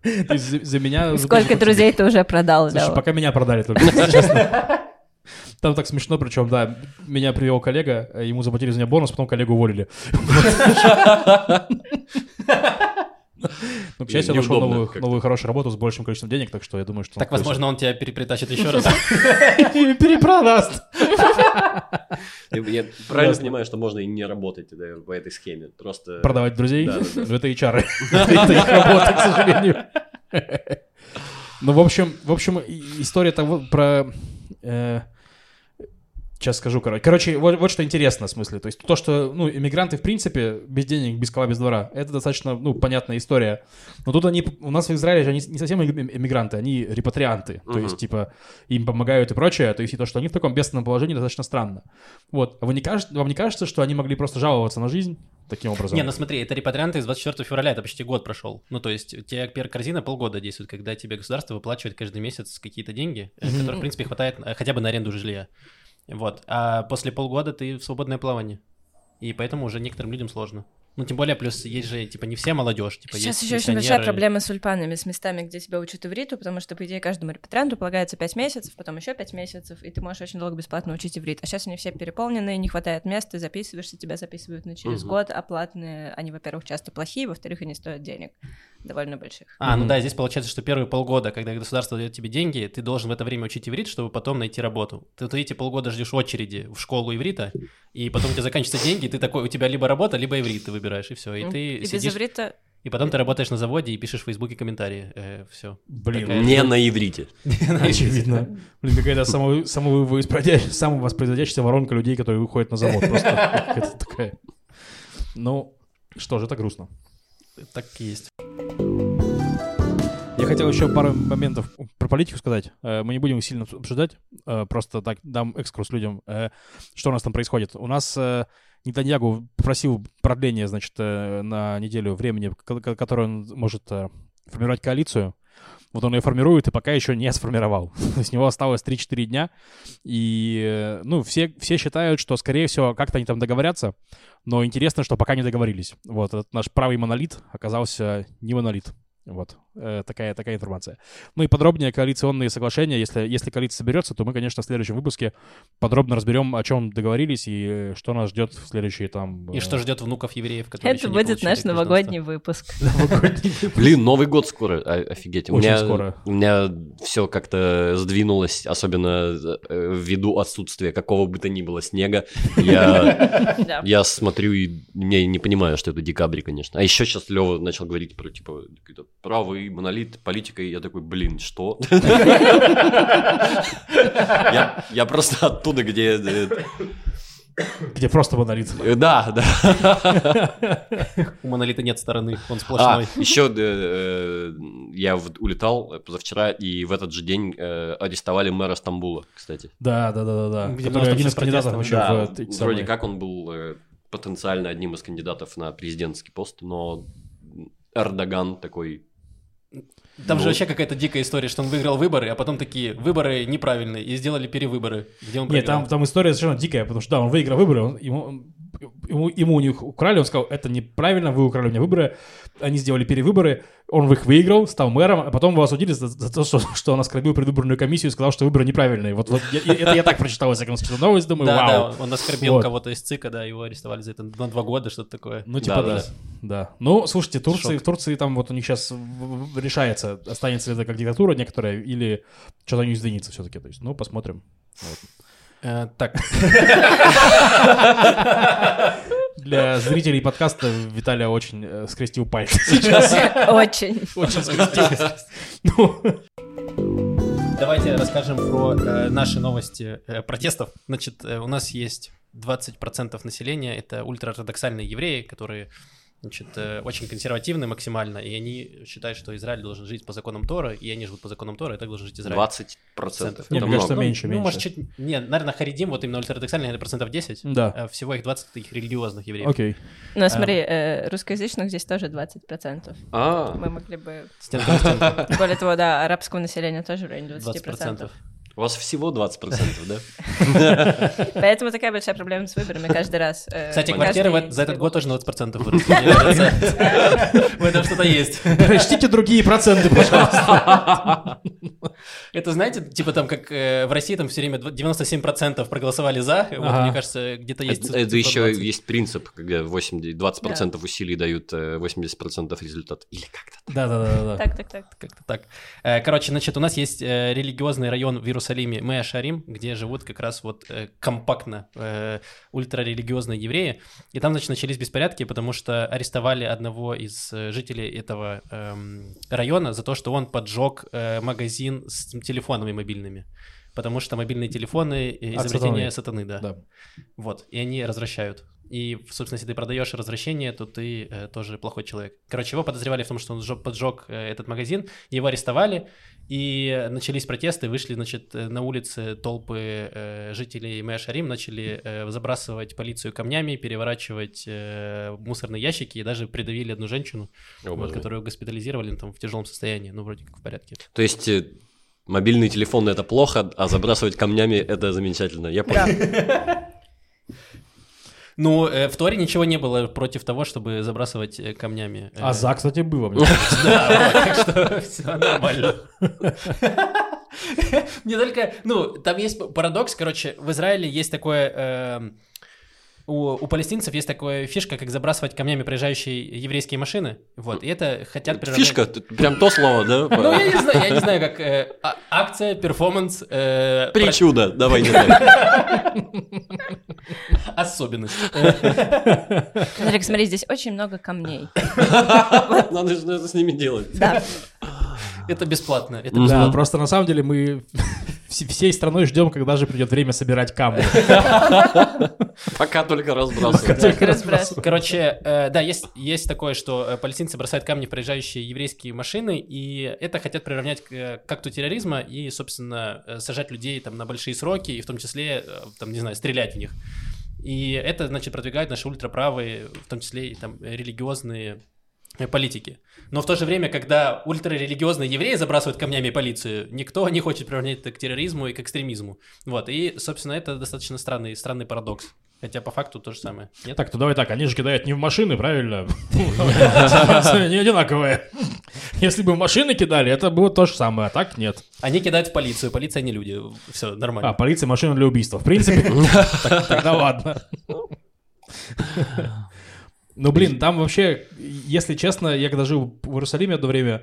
То есть за- за меня... Сколько друзей ты уже продал, Слушай, да? пока меня продали только, честно. Там так смешно, причем, да, меня привел коллега, э, ему заплатили за меня бонус, потом коллегу уволили. Ну, к счастью, я нашел новую, новую хорошую работу с большим количеством денег, так что я думаю, что... Так, возможно, он тебя перепритащит еще раз. перепродаст. Я правильно понимаю, что можно и не работать да, по этой схеме. Просто... Продавать друзей? Это HR. Это их работа, к сожалению. Ну, в общем, в общем, история того про... Сейчас скажу, короче. Короче, вот, вот что интересно, в смысле. То есть то, что, ну, иммигранты, в принципе, без денег, без кола, без двора, это достаточно, ну, понятная история. Но тут они, у нас в Израиле же они не совсем им- иммигранты, они репатрианты. То Мгм. есть, типа, им помогают и прочее. То есть и то, что они в таком бедственном положении, достаточно странно. Вот. А вы не кажется, вам не кажется, что они могли просто жаловаться на жизнь таким образом? Не, ну смотри, это репатрианты из 24 февраля, это почти год прошел. Ну, то есть, у тебя корзина полгода действует, когда тебе государство выплачивает каждый месяц какие-то деньги, э, Мгм. которых, в принципе, хватает э, хотя бы на аренду жилья. Вот. А после полгода ты в свободное плавание. И поэтому уже некоторым людям сложно. Ну, тем более, плюс есть же, типа, не все молодежь, типа, Сейчас еще очень большая проблема с ульпанами, с местами, где тебя учат ивриту, потому что, по идее, каждому репатрианту полагается 5 месяцев, потом еще 5 месяцев, и ты можешь очень долго бесплатно учить иврит. А сейчас они все переполнены, не хватает места, ты записываешься, тебя записывают на через Мгм. год, а платные, они, во-первых, часто плохие, во-вторых, они стоят денег, довольно больших. А, ну да, здесь получается, что первые полгода, когда государство дает тебе деньги, ты должен в это время учить иврит, чтобы потом найти работу. Ты, ты эти полгода ждешь очереди в школу иврита, и потом у тебя заканчиваются деньги, и ты такой, у тебя либо работа, либо иврит ты выбираешь, и все. И М, ты и без сидишь, иврита... и потом ты работаешь на заводе и пишешь в Фейсбуке комментарии. все. Блин, Такая- Не на иврите. Очевидно. Блин, какая-то само- самовоспроизводящая самовоспроизводящаяся воронка людей, которые выходят на завод. Просто такая. Ну, что же, это грустно. Так и есть. Я хотел еще пару моментов про политику сказать. Э, Мы не будем сильно обсуждать, э, просто так дам экскурс людям, э, что у нас там происходит. У нас Нетаньягу попросил продление, значит, на неделю времени, ко- ко- которое он может формировать коалицию. Вот он ее формирует и пока еще не сформировал. У него осталось 3-4 дня. И, э, ну, все, все считают, что, скорее всего, как-то они там договорятся. Но интересно, что пока не договорились. Вот этот наш правый монолит оказался не монолит. Вот, э, такая, такая информация. Ну и подробнее коалиционные соглашения. Если, если коалиция соберется, то мы, конечно, в следующем выпуске подробно разберем, о чем договорились и э, что нас ждет в следующие там... И э, что ждет внуков евреев, которые Это будет наш новогодний выпуск. новогодний выпуск. Блин, Новый год скоро, о- офигеть. У Очень меня, скоро. У меня все как-то сдвинулось, особенно э, ввиду отсутствия какого бы то ни было снега. Я, смотрю и не, не понимаю, что это декабрь, конечно. А еще сейчас Лева начал говорить про, типа, правый монолит, политика, и я такой, блин, что? Я я просто оттуда, где... э, Где просто монолит. э, Да, да. У монолита нет стороны, он А, сплошной. еще э, я улетал позавчера, и в этот же день э, арестовали мэра Стамбула, кстати. Да, да, да, да. Где Который один из просто кандидатов вообще в вроде самые- как он был э, потенциально одним из кандидатов на президентский пост, но Эрдоган такой... Там же Ну. вообще какая-то дикая история, что он выиграл выборы, а потом такие выборы неправильные, и сделали перевыборы, где он Нет, там, там история совершенно дикая, потому что да, он выиграл выборы, он- ему, он- ему, ему у них украли, он сказал, это неправильно, вы украли у меня выборы, они сделали перевыборы, он их выиграл, стал мэром, а потом его осудили за, за то, что, что он оскорбил предвыборную комиссию и сказал, что выборы неправильные. Вот, вот я- это я так прочитал, всяком случае, новость, думаю, Да, вау. да, он оскорбил Вот. кого-то из ЦИКа, да, его арестовали за это на два года, что-то такое. Ну, типа, да, Да, да. Ну, слушайте, Турции, Шок. в Турции там вот у них сейчас решается, останется ли это как диктатура некоторая, или что-то не сдвинется все-таки. То есть, ну, посмотрим. Э, так, Для зрителей подкаста Виталия очень э, скрестил пальцы сейчас. Очень. Очень скрестил. Ну, давайте расскажем про э, наши новости э, протестов. Значит, э, у нас есть 20% населения, это ультраортодоксальные евреи, которые значит, э, очень консервативны максимально, и они считают, что Израиль должен жить по законам Тора, и они живут по законам Тора, и так должен жить Израиль. 20 процентов. Нет, Это мне кажется, много. меньше, ну, меньше. может, чуть... Не, наверное, харидим, вот именно ультраортодоксальные, наверное, процентов 10. Да. Э, Всего их 20 их религиозных евреев. Окей. Ну, смотри, э, русскоязычных здесь тоже 20%. А, Мы могли бы... Более того, да, арабского населения тоже в районе 20%. 20%. У вас всего 20 процентов, да? Поэтому такая большая проблема с выборами каждый раз. э, Кстати, квартиры за этот год тоже на 20% выросли. В этом что-то есть. Прочтите другие проценты, пожалуйста. Это, знаете, типа там, как э, в России там все время дв- 97% проголосовали за, вот, мне кажется, где-то есть... Это, это еще 20. есть принцип, когда 80, 20% усилий дают э, 80% результат. Или как-то. Да-да-да. Так, так, так. Как-то так. Э, Короче, значит, у нас есть э, религиозный район в Иерусалиме Шарим, где живут как раз вот э, компактно э, ультрарелигиозные евреи. И там, значит, начались беспорядки, потому что арестовали одного из э, жителей этого эм, района за то, что он поджег э, магазин с телефонами мобильными. Потому что мобильные телефоны э, изобретение сатаны. сатаны, да. Да. Вот, и они развращают. И, собственно, если ты продаешь развращение, то ты э, тоже плохой человек. Короче, его подозревали в том, что он поджег э, этот магазин, его арестовали, и начались протесты, вышли, значит, на улицы толпы э, жителей Мэя Шарим, начали э, забрасывать полицию камнями, переворачивать э, мусорные ящики, и даже придавили одну женщину, О, вот, которую госпитализировали ну, там, в тяжелом состоянии, ну, вроде как в порядке. То есть э, мобильный телефон это плохо, а забрасывать камнями это замечательно. Я понял. Ну, э, в Торе ничего не было против того, чтобы забрасывать э, камнями. э, А за, кстати, было. мне. Да, так что все нормально. Не только, ну, там есть парадокс, короче, в Израиле есть такое, эм, у, у палестинцев есть такая фишка, как забрасывать камнями проезжающие еврейские машины, вот, и это хотят приравнять- Фишка, прям то слово, да? Ну, я не знаю, я не знаю, как э, а- акция, перформанс, э, Причуда, давай не особенность. Смотри, смотри, здесь очень много камней. Надо же что-то с ними делать. Да. Это бесплатно. Это. Да, бесплатно. просто на самом деле мы вс- всей страной ждем, когда же придет время собирать камни. Пока только разбрасывать. Короче, э, да, есть, такое, что э, палестинцы бросают камни в проезжающие еврейские машины, и это хотят приравнять к, э, акту терроризма и, собственно, сажать людей там на большие сроки, и в том числе, там, не знаю, стрелять в них. И это, значит, продвигают наши ультраправые, в том числе и там религиозные политики. Но в то же время, когда ультрарелигиозные евреи забрасывают камнями полицию, никто не хочет приравнять это к терроризму и к экстремизму. Вот, и, собственно, это достаточно странный, странный парадокс. Хотя по факту то же самое. Нет? Так, то давай так, они же кидают не в машины, правильно? Не одинаковые. Если бы в машины кидали, это было то же самое, а так нет. Они кидают в полицию, полиция не люди. Все, нормально. А, полиция машина для убийства. В принципе, тогда ладно. Ну, блин, там вообще, если честно, я когда жил в Иерусалиме одно время,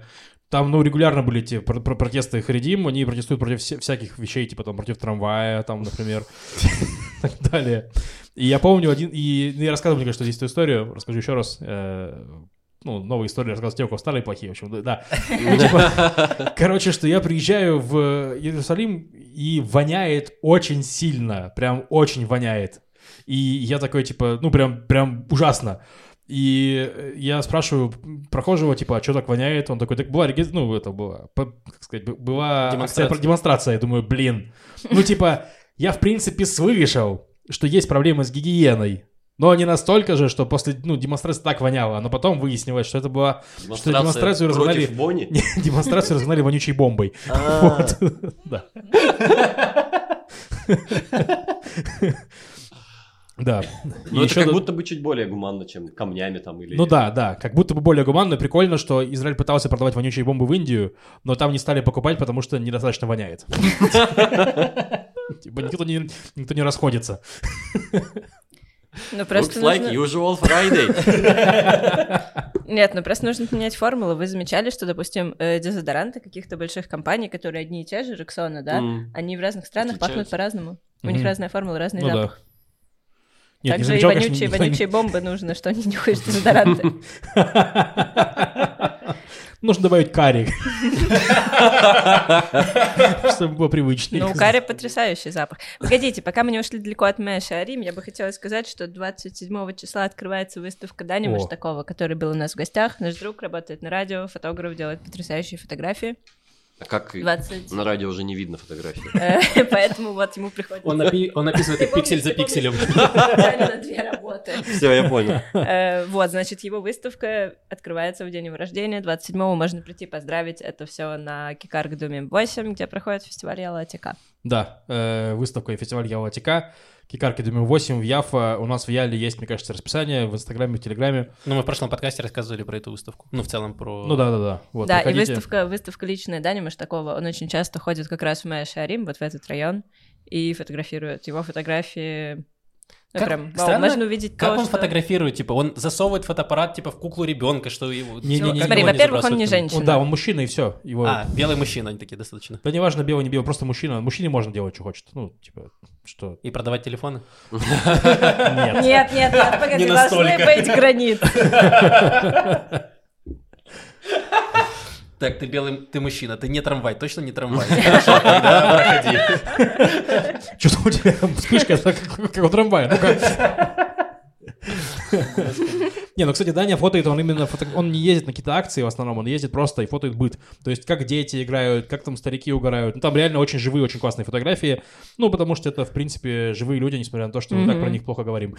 там, ну, регулярно были эти про- про- протесты Харидим, они протестуют против вся- всяких вещей, типа там против трамвая, там, например, и так далее. И я помню один, и ну, я рассказывал, мне кажется, здесь эту историю, расскажу еще раз, э, ну, новые истории рассказывать те, у кого старые плохие, в общем, да, типа, Короче, что я приезжаю в Иерусалим, и воняет очень сильно, прям очень воняет. И я такой, типа, ну, прям, прям ужасно. И э, я спрашиваю прохожего, типа, а что так воняет? Он такой, так была, ну, это была, по- как сказать, была акция Демонстрация. про- демонстрация. Я думаю, блин. Ну, типа, я, в принципе, слышал, что есть проблемы с гигиеной. Но не настолько же, что после, ну, демонстрации так воняло. Но потом выяснилось, что это была... Что демонстрацию разогнали... против Бонни? Не, демонстрацию разогнали вонючей бомбой. А, Вот. Да. Да. И это как до- будто бы чуть более гуманно, чем камнями там или... Ну да, да, как будто бы более гуманно. Прикольно, что Израиль пытался продавать вонючие бомбы в Индию, но там не стали покупать, потому что недостаточно воняет. Типа никто не, никто не расходится. Ну, просто Looks like нужно... usual Friday. Нет, ну просто нужно поменять формулу. Вы замечали, что, допустим, э, дезодоранты каких-то больших компаний, которые одни и те же, Рексона, да, они в разных странах пахнут по-разному. У них разная формула, разный Ну да. Нет, не Также и замечал, конечно, вонючие, не- вонючие бомбы нужно, что они нюхаешь дезодоранты. Нужно добавить карри. Чтобы было привычнее. Ну, карри потрясающий запах. Погодите, пока мы не ушли далеко от Мэша Арим, я бы хотела сказать, что 27 числа открывается выставка Дани. Маштакова, который был у нас в гостях. Наш друг работает на радио, фотограф, делает потрясающие фотографии. Как и 20... на радио уже не видно фотографии? Э, Поэтому вот ему приходится... Он, напи- он описывает их пиксель за пикселем. Две работы. Все, я понял. Э, Вот, значит, его выставка открывается в день его рождения. 27-го можно прийти поздравить. Это все на Кикарг Думе 8, где проходит фестиваль Ялатика. Да, э, выставка и фестиваль Ялатика. Кикарки Думим 8 в Яфа. У нас в Яле есть, мне кажется, расписание в Инстаграме, в Телеграме. Ну, мы в прошлом подкасте рассказывали про эту выставку. Ну, в целом про... Ну да-да-да. Вот, да, и приходите. выставка, выставка личная Дани Маштакова. Он очень часто ходит как раз в Мэя Шарим, вот в этот район, и фотографирует. Его фотографии... Ну, Как прям, вау, странно, можно увидеть Как то, он что- фотографирует? Типа, он засовывает фотоаппарат, типа, в куклу ребенка, что его... Не-не-не. как Смотри, его во-первых, он не женщина. Он, да, он мужчина и все. Его... А, белый мужчина, они такие достаточно. Да неважно, белый, не белый, просто мужчина. Мужчине можно делать, что хочет. Ну, типа, что? И продавать телефоны? Нет. Нет, нет, нет, погоди, Не должны быть границы. Так, ты белый, ты мужчина, ты не трамвай, точно не трамвай. Хорошо, тогда проходи. Что у тебя вспышка, как, у трамвая. Не, ну, кстати, Даня фотоет, он именно фото... он не ездит на какие-то акции в основном, он ездит просто и фотоет быт. То есть, как дети играют, как там старики угорают. Ну, там реально очень живые, очень классные фотографии. Ну, потому что это, в принципе, живые люди, несмотря на то, что мы так про них плохо говорим.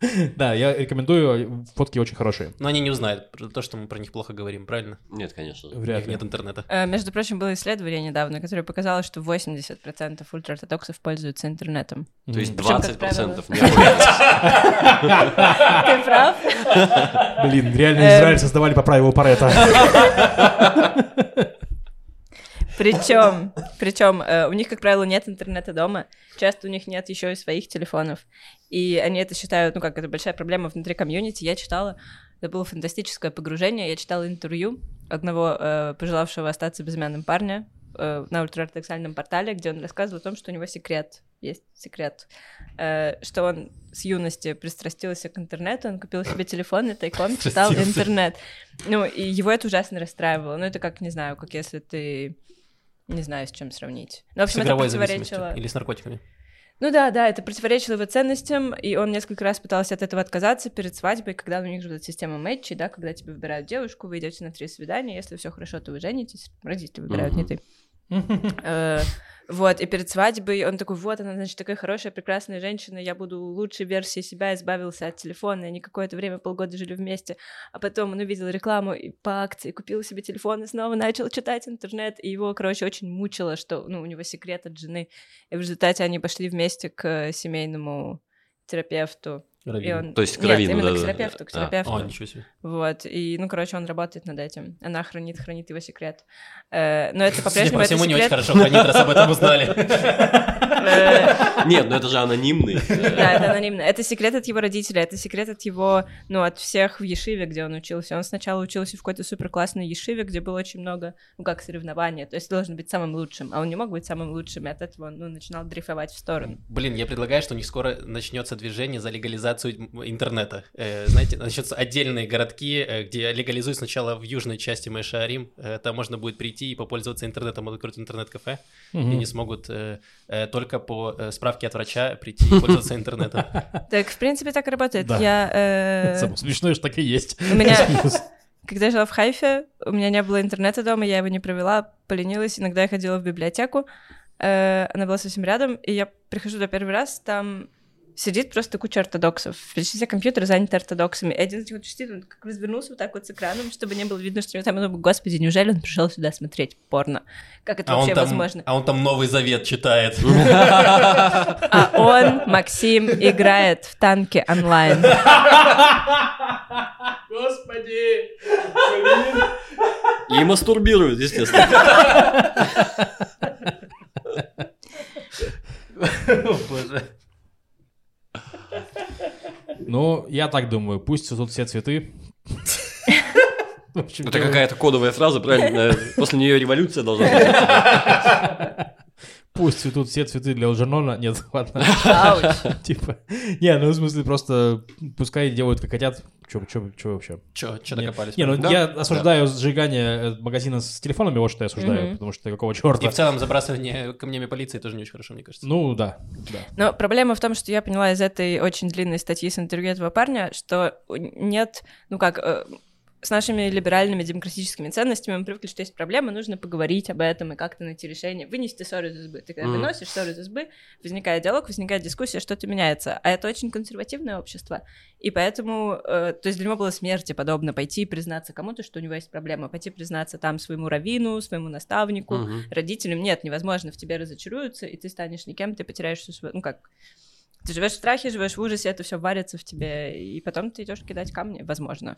Да, я рекомендую, фотки очень хорошие. Но они не узнают про то, что мы про них плохо говорим, правильно? Нет, конечно. Вряд ли. нет интернета. Э, Между прочим, было исследование недавно, которое показало, что 80% ультраортодоксов пользуются интернетом. То есть Причем, 20% как не пользуются. Ты прав? Блин, реально Эм. Израиль создавали по правилу Парета. Причем, причем э, у них, как правило, нет интернета дома. Часто у них нет еще и своих телефонов. И они это считают, ну как, это большая проблема внутри комьюнити. Я читала, это было фантастическое погружение. Я читала интервью одного э, пожелавшего остаться безымянным парня э, на ультраортодоксальном портале, где он рассказывал о том, что у него секрет, есть секрет, э, что он с юности пристрастился к интернету, он купил себе телефон и тайком читал интернет. Ну, и его это ужасно расстраивало. Ну, это как, не знаю, как если ты... Не знаю, с чем сравнить. Ну, в С общем, это игровой зависимостью противоречило... или с наркотиками. Ну да, да, это противоречило его ценностям, и он несколько раз пытался от этого отказаться перед свадьбой, когда у них же вот система матчей, да, когда тебе выбирают девушку, вы идете на три свидания, если все хорошо, то вы женитесь, родители выбирают, не Мгм. ты. Вот, и перед свадьбой он такой, вот она, значит, такая хорошая, прекрасная женщина, я буду лучшей версией себя, избавился от телефона, они какое-то время, полгода жили вместе, а потом он увидел рекламу и по акции купил себе телефон и снова начал читать интернет, и его, короче, очень мучило, что, ну, у него секрет от жены, и в результате они пошли вместе к семейному терапевту, и Равин. он... То есть к Нет, раввину, именно к да-да-да. терапевту, к А. терапевту. О, ничего себе. Вот, и, ну, короче, он работает над этим. Она хранит, хранит его секрет. Э, но это Судя по-прежнему по всему, не очень хорошо хранит, раз об этом узнали. Нет, ну это же анонимный. Да, это анонимно. Это секрет от его родителей, это секрет от его, ну, от всех в Ешиве, где он учился. Он сначала учился в какой-то супер классной Ешиве, где было очень много, ну, как соревнования, то есть должен быть самым лучшим, а он не мог быть самым лучшим, и от этого он, ну, начинал дрейфовать в сторону. Блин, я предлагаю, что у них скоро начнется движение за легализацию м- интернета. Э, знаете, начнутся отдельные городки, э, где легализуют сначала в южной части Майшаарим. Э, там можно будет прийти и попользоваться интернетом, открыть интернет-кафе. И Мгм. они смогут э, э, только по э, справке от врача прийти и пользоваться интернетом. Так, в принципе, так и работает. Да. Я... Самое смешное, что так и есть. У меня, когда я жила в Хайфе, у меня не было интернета дома, я его не провела, поленилась. Иногда я ходила в библиотеку, она была совсем рядом, и я прихожу туда первый раз, там сидит просто куча ортодоксов. Почти все компьютеры заняты ортодоксами. И один из них вот сидит, он как развернулся вот так вот с экраном, чтобы не было видно, что у него там, я думаю, господи, неужели он пришел сюда смотреть порно? Как это А вообще там, возможно? а он там Новый Завет читает. А он, Максим, играет в танки онлайн. Господи! И мастурбируют, естественно. Боже. Ну, я так думаю, пусть тут все цветы. Это какая-то кодовая фраза, правильно? После нее революция должна быть. Пусть цветут все цветы для Алджернона. Нет, ладно. Типа, не, ну в смысле просто пускай делают как хотят. Че, че, че вообще? Чё, чё Не- докопались? Не, ну я осуждаю сжигание э, магазина с телефонами, вот что я осуждаю, потому что какого И черта? в целом забрасывание камнями полиции тоже не очень хорошо, мне кажется. Ну да, да. Но проблема в том, что я поняла из этой очень длинной статьи с интервью этого парня, что нет, ну как, э, с нашими либеральными демократическими ценностями мы привыкли, что есть проблема, нужно поговорить об этом и как-то найти решение, вынести ссору из избы. Ты когда Мгм. выносишь ссору из избы, возникает диалог, возникает дискуссия, что-то меняется. А это очень консервативное общество. И поэтому, э, то есть для него было смерти подобно пойти и признаться кому-то, что у него есть проблема, пойти признаться там своему раввину, своему наставнику, Мгм. родителям нет, невозможно, в тебе разочаруются, и ты станешь никем, ты потеряешь всю свою, ну как, ты живешь в страхе, живешь в ужасе, это все варится в тебе, и потом ты идешь кидать камни, возможно,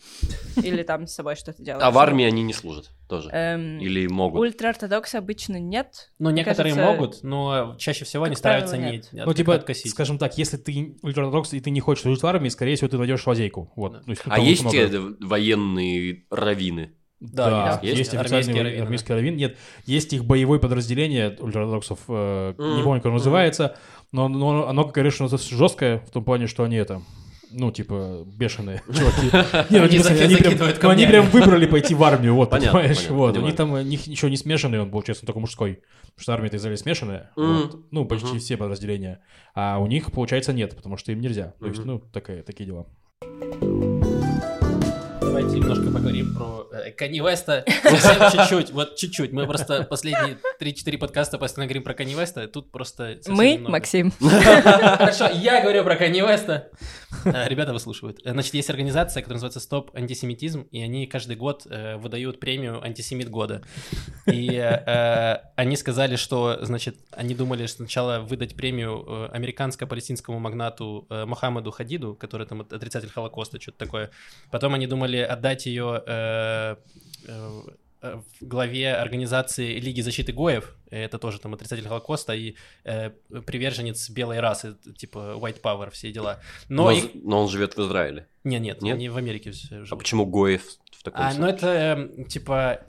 или там с собой что-то делаешь. А в армии они не служат тоже? Эм, Или могут? Ультраортодоксы обычно нет. Ну, Мне некоторые кажется, могут, но чаще всего они стараются не, нет. Ну, типа, откосить. скажем так, если ты ультраортодокс и ты не хочешь служить в армии, скорее всего, ты найдешь лазейку. Вот. Да. То есть, ну, А есть много. те военные раввины? Да, Да, есть. есть, Армейские официальный раввины, армейский раввин. Нет, есть их боевое подразделение ультраортодоксов, э, не Мгм. помню, как оно называется, но, но оно, конечно, жесткое в том плане, что они это, ну, типа, бешеные чуваки. Не, ну, Они в смысле, заки- они прям- закидывают ну, они прям выбрали пойти в армию, вот, Понятно, понимаешь? понятно, Вот, у понимаю. них там, у них еще не смешанный, он, получается, он только мужской. Потому что армия Израиля смешанная, вот. ну, почти все подразделения. А у них, получается, нет, потому что им нельзя. То есть, ну, такая, такие дела. Давайте немножко поговорим про э, Канни Веста. Совсем чуть-чуть, вот чуть-чуть. Мы просто последние 3-4 подкаста постоянно говорим про Канни Веста, тут просто Мы, немного. Максим. Хорошо, я говорю про Канни Веста. Э, Ребята выслушивают. Э, Значит, есть организация, которая называется Стоп антисемитизм, и они каждый год выдают премию антисемит года. И они сказали, что, значит, они думали сначала выдать премию американско-палестинскому магнату Мохаммеду Хадиду, который там от- отрицатель Холокоста, что-то такое. Потом они думали отдать ее э, э, э, в главе организации Лиги защиты Гоев, это тоже там отрицатель Холокоста и э, приверженец белой расы, типа White Power, все дела. Но, Но, их... но он живет в Израиле. Не, нет, Нет? они в Америке А живут. почему Гоев в таком А, ну случае? это, эм, типа,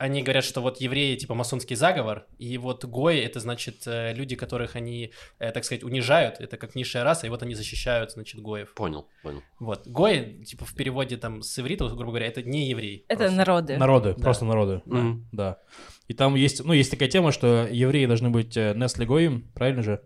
они говорят, что вот евреи, типа, масонский заговор, и вот гои, это, значит, э, люди, которых они, э, так сказать, унижают, это как низшая раса, и вот они защищают, значит, гоев. Понял, понял. Вот. Гои, типа, в переводе там с иврита, грубо говоря, это не еврей. Это просто. народы. Народы, Да. просто народы. Мгм. Да. И там есть, ну, есть такая тема, что евреи должны быть э, Несли Гоим, правильно же?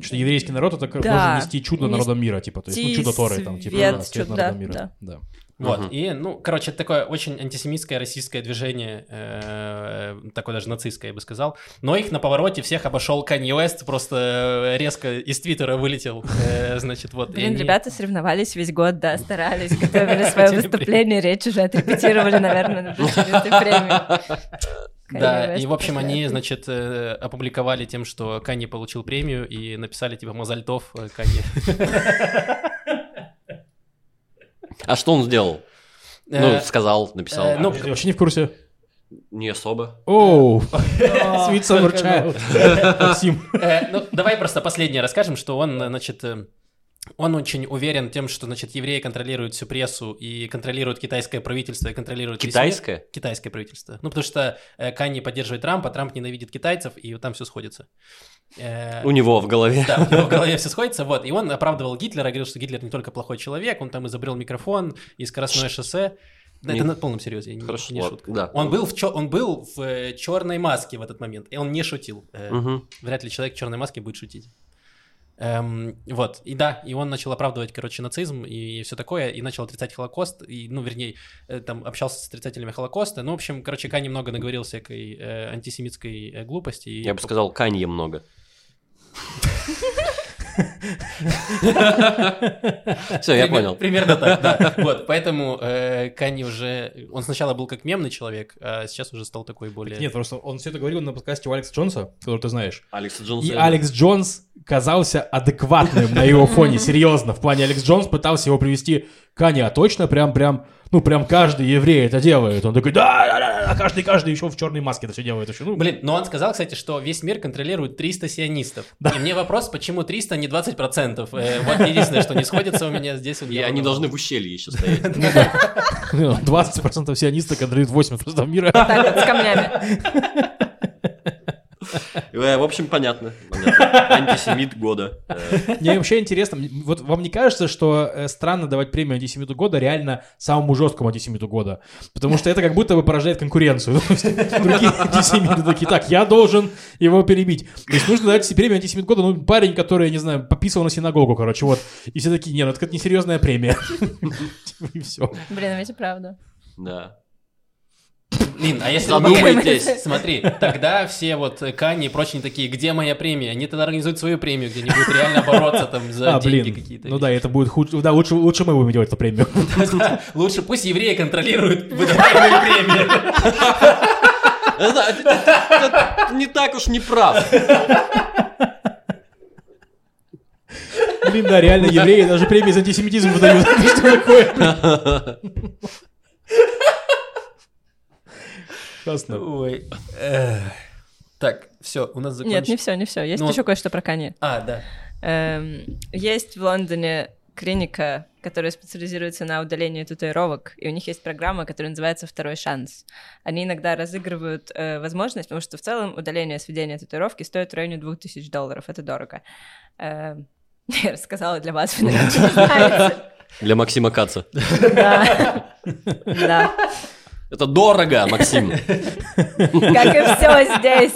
Что еврейский народ это как Да. должен нести чудо Нести народам мира, типа, то есть, ну, чудо Торы, там, типа, свет, да, свет чудо, народам да, мира. да. Да. Вот, Мгм. и, ну, короче, это такое очень антисемитское российское движение, э, такое даже нацистское, я бы сказал. Но их на повороте всех обошел Канье Уэст, просто э, резко из Твиттера вылетел, э, значит, вот. и Блин, они- ребята соревновались весь год, да, старались, готовили свое выступление, речь уже отрепетировали, наверное, на премии. Да, и, в общем, они, значит, опубликовали тем, что Канье получил премию, и написали, типа, Мазальтов Канье. А что он сделал? Ну, Э, сказал, написал. э, ну, вообще не в курсе. Не особо. Оу, О, Sweet Summer только, Child. Максим. Э, ну, давай просто последнее расскажем, что он, значит, он очень уверен тем, что, значит, евреи контролируют всю прессу и контролируют китайское правительство и контролируют весь мир. Китайское? Китайское правительство. Ну, потому что э, Канни поддерживает Трампа, Трамп ненавидит китайцев, и вот там все сходится. Э, У него в голове. Да, у него в голове все сходится, вот. И он оправдывал Гитлера, говорил, что Гитлер не только плохой человек, он там изобрел микрофон и скоростное шоссе. Да, Не- Это на полном серьезе, не, Хорошо, не шутка. да. Он был в, чё- он был в черной маске в этот момент, и он не шутил. Э, Мгм. Вряд ли человек в черной маске будет шутить. Эм, вот, и да, и он начал оправдывать, короче, нацизм и все такое, и начал отрицать Холокост, и, ну, вернее, э, там общался с отрицателями Холокоста. Ну, в общем, короче, Ка немного наговорил всякой э, антисемитской э, глупости. и- Я бы сказал, Канье много. Все, я понял. Примерно так, да. Вот, поэтому э, Канни уже... Он сначала был как мемный человек, а сейчас уже стал такой более... Нет, просто он все это говорил на подкасте у Алекса Джонса, который ты знаешь. Алекс Джонс. И Алекс Джонс казался адекватным на его фоне, серьезно. В плане Алекс Джонс пытался его привести Каня, а точно прям, прям, ну прям каждый еврей это делает. Он такой, да, да, да, каждый, каждый еще в черной маске это все делает. Еще. Ну, Блин, но он сказал, кстати, что весь мир контролирует 300 сионистов. И мне вопрос, почему 300, а не 20%? Э, вот единственное, что не сходится у меня здесь. вот И они должны в ущелье еще стоять. 20% сионистов контролируют 80% мира. Так вот, с камнями. Э, В общем, понятно. Антисемит года. Э, Мне вообще интересно, вот вам не кажется, что э, странно давать премию антисемиту года реально самому жесткому антисемиту года? Потому что это как будто бы порождает конкуренцию. Другие антисемиты такие, так, я должен его перебить. То есть нужно дать премию антисемит года, ну, парень, который, я не знаю, пописывал на синагогу, короче, вот. И все такие, не, ну это несерьезная премия. Типа, И все. Блин, ведь правда. Да. Блин, а если... Задумайтесь. Смотри, тогда все вот Канни и прочие такие, где моя премия? Они тогда организуют свою премию, где они будут реально бороться там за А, деньги какие-то. Ну да, это будет худше. Да, лучше, лучше мы будем делать эту премию. Лучше пусть евреи контролируют выдаваемые премии. Не так уж не прав. Блин, да, реально, евреи даже премии за антисемитизм выдают. Что такое? Ясно. Ой. Так, все, у нас Нет, не закончилось. все, не все. Есть Ну, еще кое-что про Канье. А, да. Эм, Есть в Лондоне клиника, которая специализируется на удалении татуировок, и у них есть программа, которая называется «Второй шанс». Они иногда разыгрывают э, возможность, потому что в целом удаление сведения татуировки стоит в районе 2000 долларов, это дорого. Эм, Я рассказала для вас, вы, наверное. Для Максима Каца. Да. Да. Это дорого, Максим. Как и все здесь.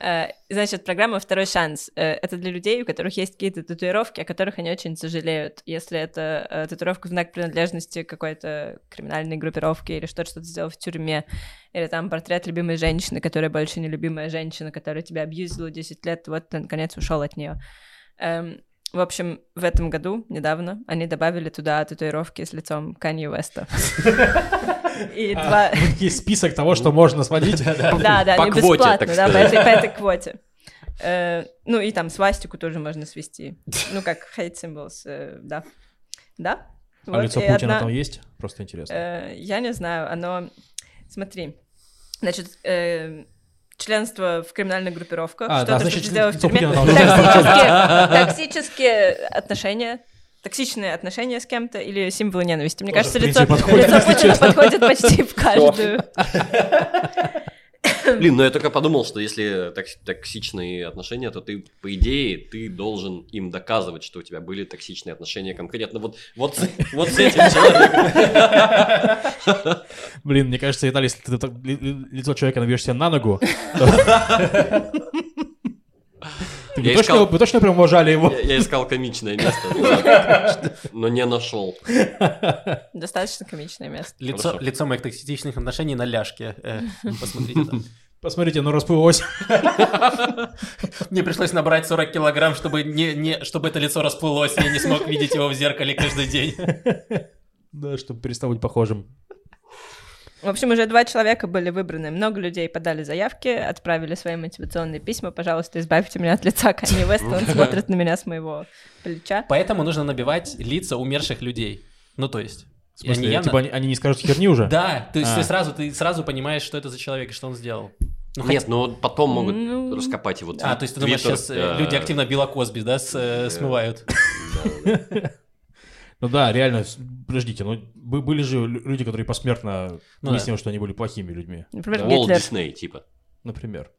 Э, Значит, программа «Второй шанс» э, — это для людей, у которых есть какие-то татуировки, о которых они очень сожалеют. Если это э, татуировка в знак принадлежности к какой-то криминальной группировке или что-то, что ты сделал в тюрьме, или там портрет любимой женщины, которая больше не любимая женщина, которая тебя абьюзила 10 лет, вот ты наконец ушел от нее. В общем, в этом году, недавно, они добавили туда татуировки с лицом Канье Уэста. И два... Есть список того, что можно сводить. Да, да, По не квоте, бесплатно, да, по этой, квоте. Э, ну и там свастику тоже можно свести. Ну как hate symbols, э, да. Да? А лицо Путина там есть? Просто интересно. э, Я не знаю, оно... Смотри, значит, членство в криминальных группировках, А, да, что-то, значит, что ты сделал в тюрьме, токсические, токсические отношения, токсичные отношения с кем-то или символы ненависти. Мне Тоже, кажется, лицо, принципе, подходит, лицо Путина подходит почти в каждую. Блин, ну я только подумал, что если токс- токсичные отношения, то ты, по идее, ты должен им доказывать, что у тебя были токсичные отношения конкретно. Вот, вот, с- вот с этим человеком. Блин, мне кажется, Виталий, если ты так лицо человека наведешь себе на ногу, то Вы Я точно, искал- вы точно прям уважали его? Я, я искал комичное место, но- не нашел. Достаточно комичное место. Лицо, лицо моих токсичных отношений на ляжке. Э, Посмотрите там. Посмотрите, оно расплылось. Мне пришлось набрать 40 килограмм, чтобы, не, не, чтобы это лицо расплылось, и я не смог видеть его в зеркале каждый день. Да, чтобы перестал быть похожим. В общем, уже два человека были выбраны. Много людей подали заявки, отправили свои мотивационные письма. Пожалуйста, избавьте меня от лица Канье Уэста. Он смотрит на меня с моего плеча. Поэтому нужно набивать лица умерших людей. Ну, то есть... В и они смысле, явно- типа они, они не скажут херни уже? Да, то есть А. ты, сразу, ты сразу понимаешь, что это за человек и что он сделал. Ну, Нет, но потом могут Ну. раскопать его А, то есть ты думаешь, твиттер, сейчас э, люди активно Билла Косби, да, с- э, Да. смывают? да, да. Ну да, реально, подождите, ну бы- были же лю- люди, которые посмертно Ну выяснилось, что они были плохими людьми. Например, Уолт Гитлер. Дисней, типа. Например.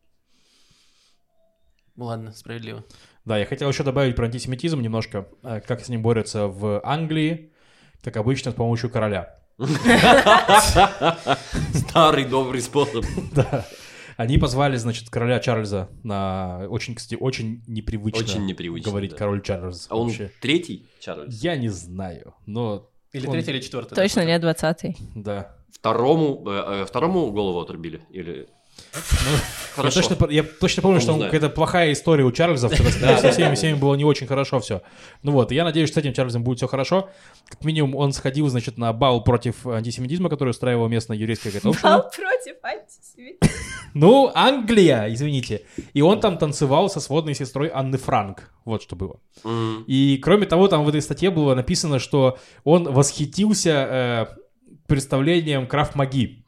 Ну ладно, справедливо. Да, я хотел еще добавить про антисемитизм немножко, э, как с ним борются в Англии, как обычно, с помощью короля. Старый добрый способ. Да. Они позвали, значит, короля Чарльза на очень, кстати, очень непривычно, Очень непривычно, говорить да. король Чарльз. А он вообще. третий, Чарльз? Я не знаю, но Или Он- третий, или четвертый. Точно не 20-й. да. Второму, э, э, второму голову отрубили? Или... Ну, Я точно, я точно помню, Он что какая-то плохая история у Чарльза, со всеми, всеми было не очень хорошо все. Ну вот, я надеюсь, что с этим Чарльзом будет все хорошо. Как минимум, он сходил, значит, на бал против антисемитизма, который устраивала местная еврейская какая-то община. Бал против антисемитизма. Ну, Англия, извините. И он там танцевал со сводной сестрой Анны Франк. Вот что было. И кроме того, там в этой статье было написано, что он восхитился э, представлением Крафт-маги.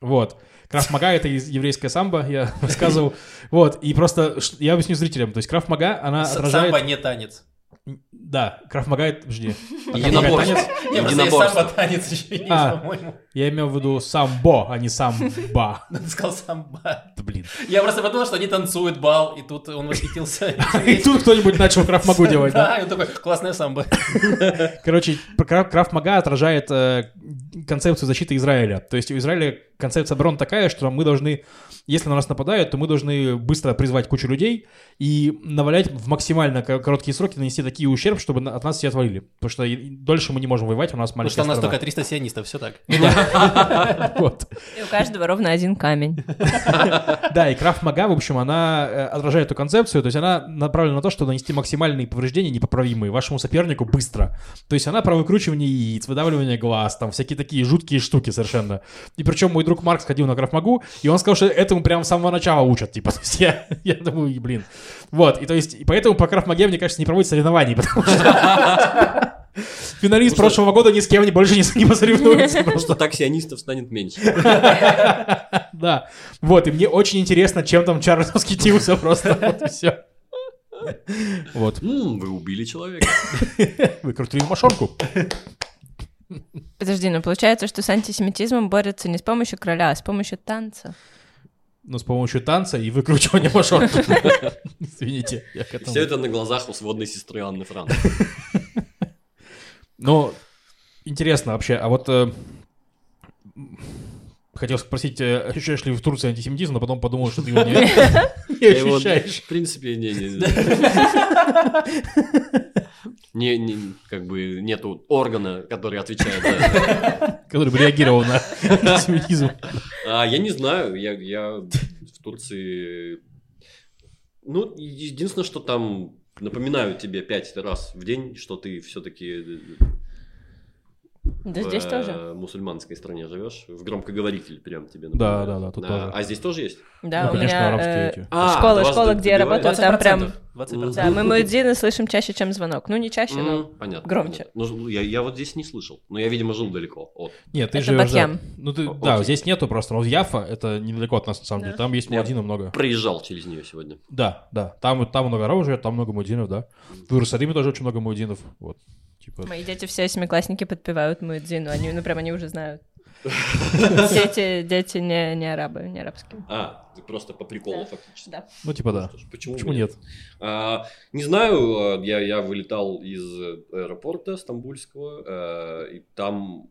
Вот. Крафт-мага — это еврейская самбо, я рассказывал. Вот, и просто я объясню зрителям. То есть Крафт-мага, она отражает... Самбо не танец. Да, Крафт-мага — это... Подожди. Единоборство. Единоборство. танец еще есть, А. по-моему. Я имел в виду самбо, а не самба. Ты сказал самбо. Да, блин. Я просто подумал, что они танцуют бал, и тут он восхитился. И тут кто-нибудь начал Крафт-магу делать, да? Да, и он такой, классная самбо. Короче, Кра- Крафт-мага отражает э, концепцию защиты Израиля. То есть у Израиля концепция обороны такая, что мы должны, если на нас нападают, то мы должны быстро призвать кучу людей и навалять в максимально ко- короткие сроки, нанести такие ущерб, чтобы от нас все отвалили. Потому что дольше мы не можем воевать, у нас Потому маленькая что у нас страна. только 300 сионистов, все так. И у каждого ровно один камень. Да, и Крафт-мага, в общем, она э, отражает эту концепцию, то есть она направлена на то, чтобы нанести максимальные повреждения непоправимые вашему сопернику быстро. То есть она про выкручивание яиц, выдавливание глаз, там всякие такие жуткие штуки совершенно. И причем мой друг Марк сходил на Крафт-магу, и он сказал, что этому прям с самого начала учат, типа, то есть я, я думаю, блин. Вот, и то есть, и поэтому по Крафт-маге, мне кажется, не проводят соревнований, потому что финалист прошлого года ни с кем не больше не, не посоревнуется. Просто так сионистов станет меньше. Да, вот, и мне очень интересно, чем там Чарльз восхитился просто, вот все. Вот, Вы убили человека. выкрутили мошонку. Подожди, но получается, что с антисемитизмом борются не с помощью короля, а с помощью танца. Ну, с помощью танца и выкручивания мошонки. Извините, я к этому... Все это на глазах у сводной сестры Анны Франк. Ну, интересно вообще, а вот... э, Хотел спросить, э, ощущаешь ли в Турции антисемитизм, но потом подумал, что ты его не не его, ощущаешь. В принципе, не, не, не, не- как бы нету органа, который отвечает за это. Который бы реагировал на антисемитизм. А, я не знаю, я, я в Турции... Ну, единственное, что там напоминают тебе пять раз в день, что ты все-таки Да в здесь э, тоже. мусульманской стране живешь, в громкоговоритель прям тебе Да, да, да, тут а, тоже. а здесь тоже есть? Да, Ну, у конечно, меня арабские э, эти. А, школа, школа, где я работаю, там прям... 20%. Да, мы муэдзины слышим чаще, чем звонок. Ну, не чаще, но... М, Понятно. громче. понятно. Ну, я, я вот здесь не слышал. Но я, видимо, жил далеко от. Нет, ты Это живешь... да. Батьям. Ну, ты, О- да, окей. здесь нету просто. Но вот Яфа, это недалеко от нас, на самом Да. деле. Там есть муадзинов много. Проезжал через нее сегодня. Да, да. Там, там много арабов живет, там много муадзинов, да. В Иерусалиме тоже очень много муадзинов. Вот. Типа... Мои дети все семиклассники подпевают муэдзину. Они, ну, прям они уже знают. Дети, дети не, не арабы, не арабские. А, ты просто по приколу Да. фактически. Да. Ну, типа да. Что ж, Почему, Почему нет? А, не знаю, а, я, я вылетал из аэропорта стамбульского, а, и там...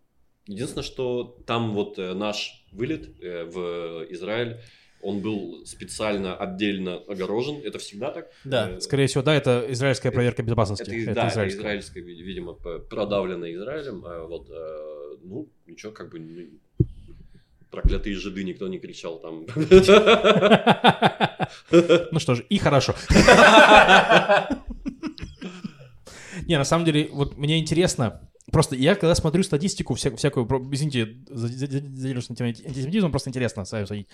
Единственное, что там вот э, наш вылет э, в Израиль Он был специально отдельно огорожен. Это всегда так? Да. Э, Скорее всего, да, это израильская проверка безопасности. Это, Это да, это израильская. израильское, ви- видимо, п- продавлено Израилем. А вот, э, ну, ничего, как бы, ну, проклятые жиды никто не кричал там. Ну что ж, и хорошо. Не, на самом деле, вот мне интересно, просто я когда смотрю статистику вся- всякую, извините, за- за- за- заделюсь на тему антисемитизма, просто интересно сами судить.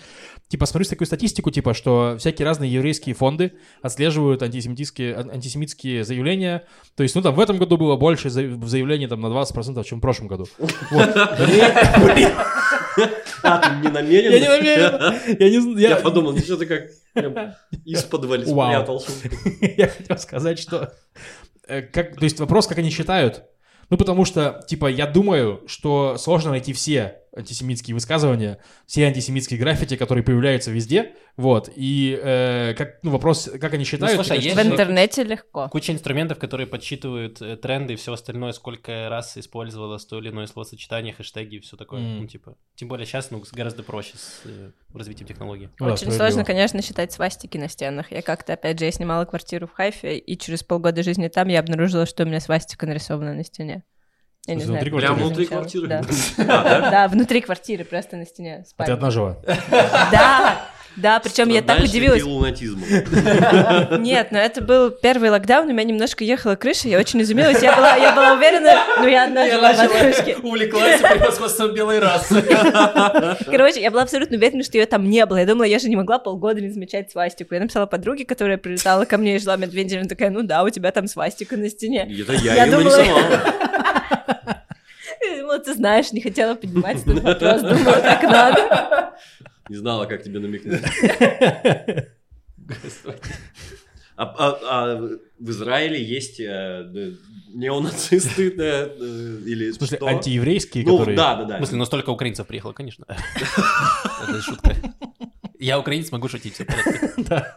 Типа смотрю такую статистику, типа, что всякие разные еврейские фонды отслеживают антисемитские, ан- антисемитские заявления. То есть, ну там в этом году было больше заяв- заявлений там на 20%, чем в прошлом году. Вот. А, ты не намерен? Я не намерен. Я не. Я я- подумал, ничего ты как прям из-под Вау. спрятал шутку. Я хотел сказать, что... э, Как, то есть вопрос, как они считают. Ну, потому что, типа, я думаю, что сложно найти все антисемитские высказывания, все антисемитские граффити, которые появляются везде, вот, и э, как, ну, вопрос, как они считают... слушай, мне есть В интернете легко. Куча инструментов, которые подсчитывают э, тренды и все остальное, сколько раз использовалось то или иное словосочетание, хэштеги и все такое. Мгм. Ну, типа, тем более сейчас, ну, гораздо проще с э, развитием технологий. ну да, Очень сложно, конечно, считать свастики на стенах. Я как-то, опять же, я снимала квартиру в Хайфе, и через полгода жизни там я обнаружила, что у меня свастика нарисована на стене. Я не знаю. внутри как Прям ты внутри замечала. квартиры? Да. А, да? Да, внутри квартиры, просто на стене. А ты одна жила? Да, да, причем я так удивилась. Нет, но это был первый локдаун, у меня немножко ехала крыша, я очень изумилась, я была, я была уверена, ну я одна жила в окружке. увлеклась превосходством белой расы. Короче, я была абсолютно уверена, что ее там не было. Я думала, я же не могла полгода не замечать свастику. Я написала подруге, которая прилетала ко мне и жила медведем, она такая, ну да, у тебя там свастика на стене. Это я Я ее думала- нарисовал. Я думала, ты знаешь, не хотела поднимать этот вопрос, думала, так надо. Не знала, как тебе намекнуть. А, а- а в Израиле есть э, неонацисты да, э, или В смысле, что? антиеврейские, Ну, которые... да, да, да. В смысле, ну столько украинцев приехало, конечно. Это шутка. Я украинец, могу шутить. Да,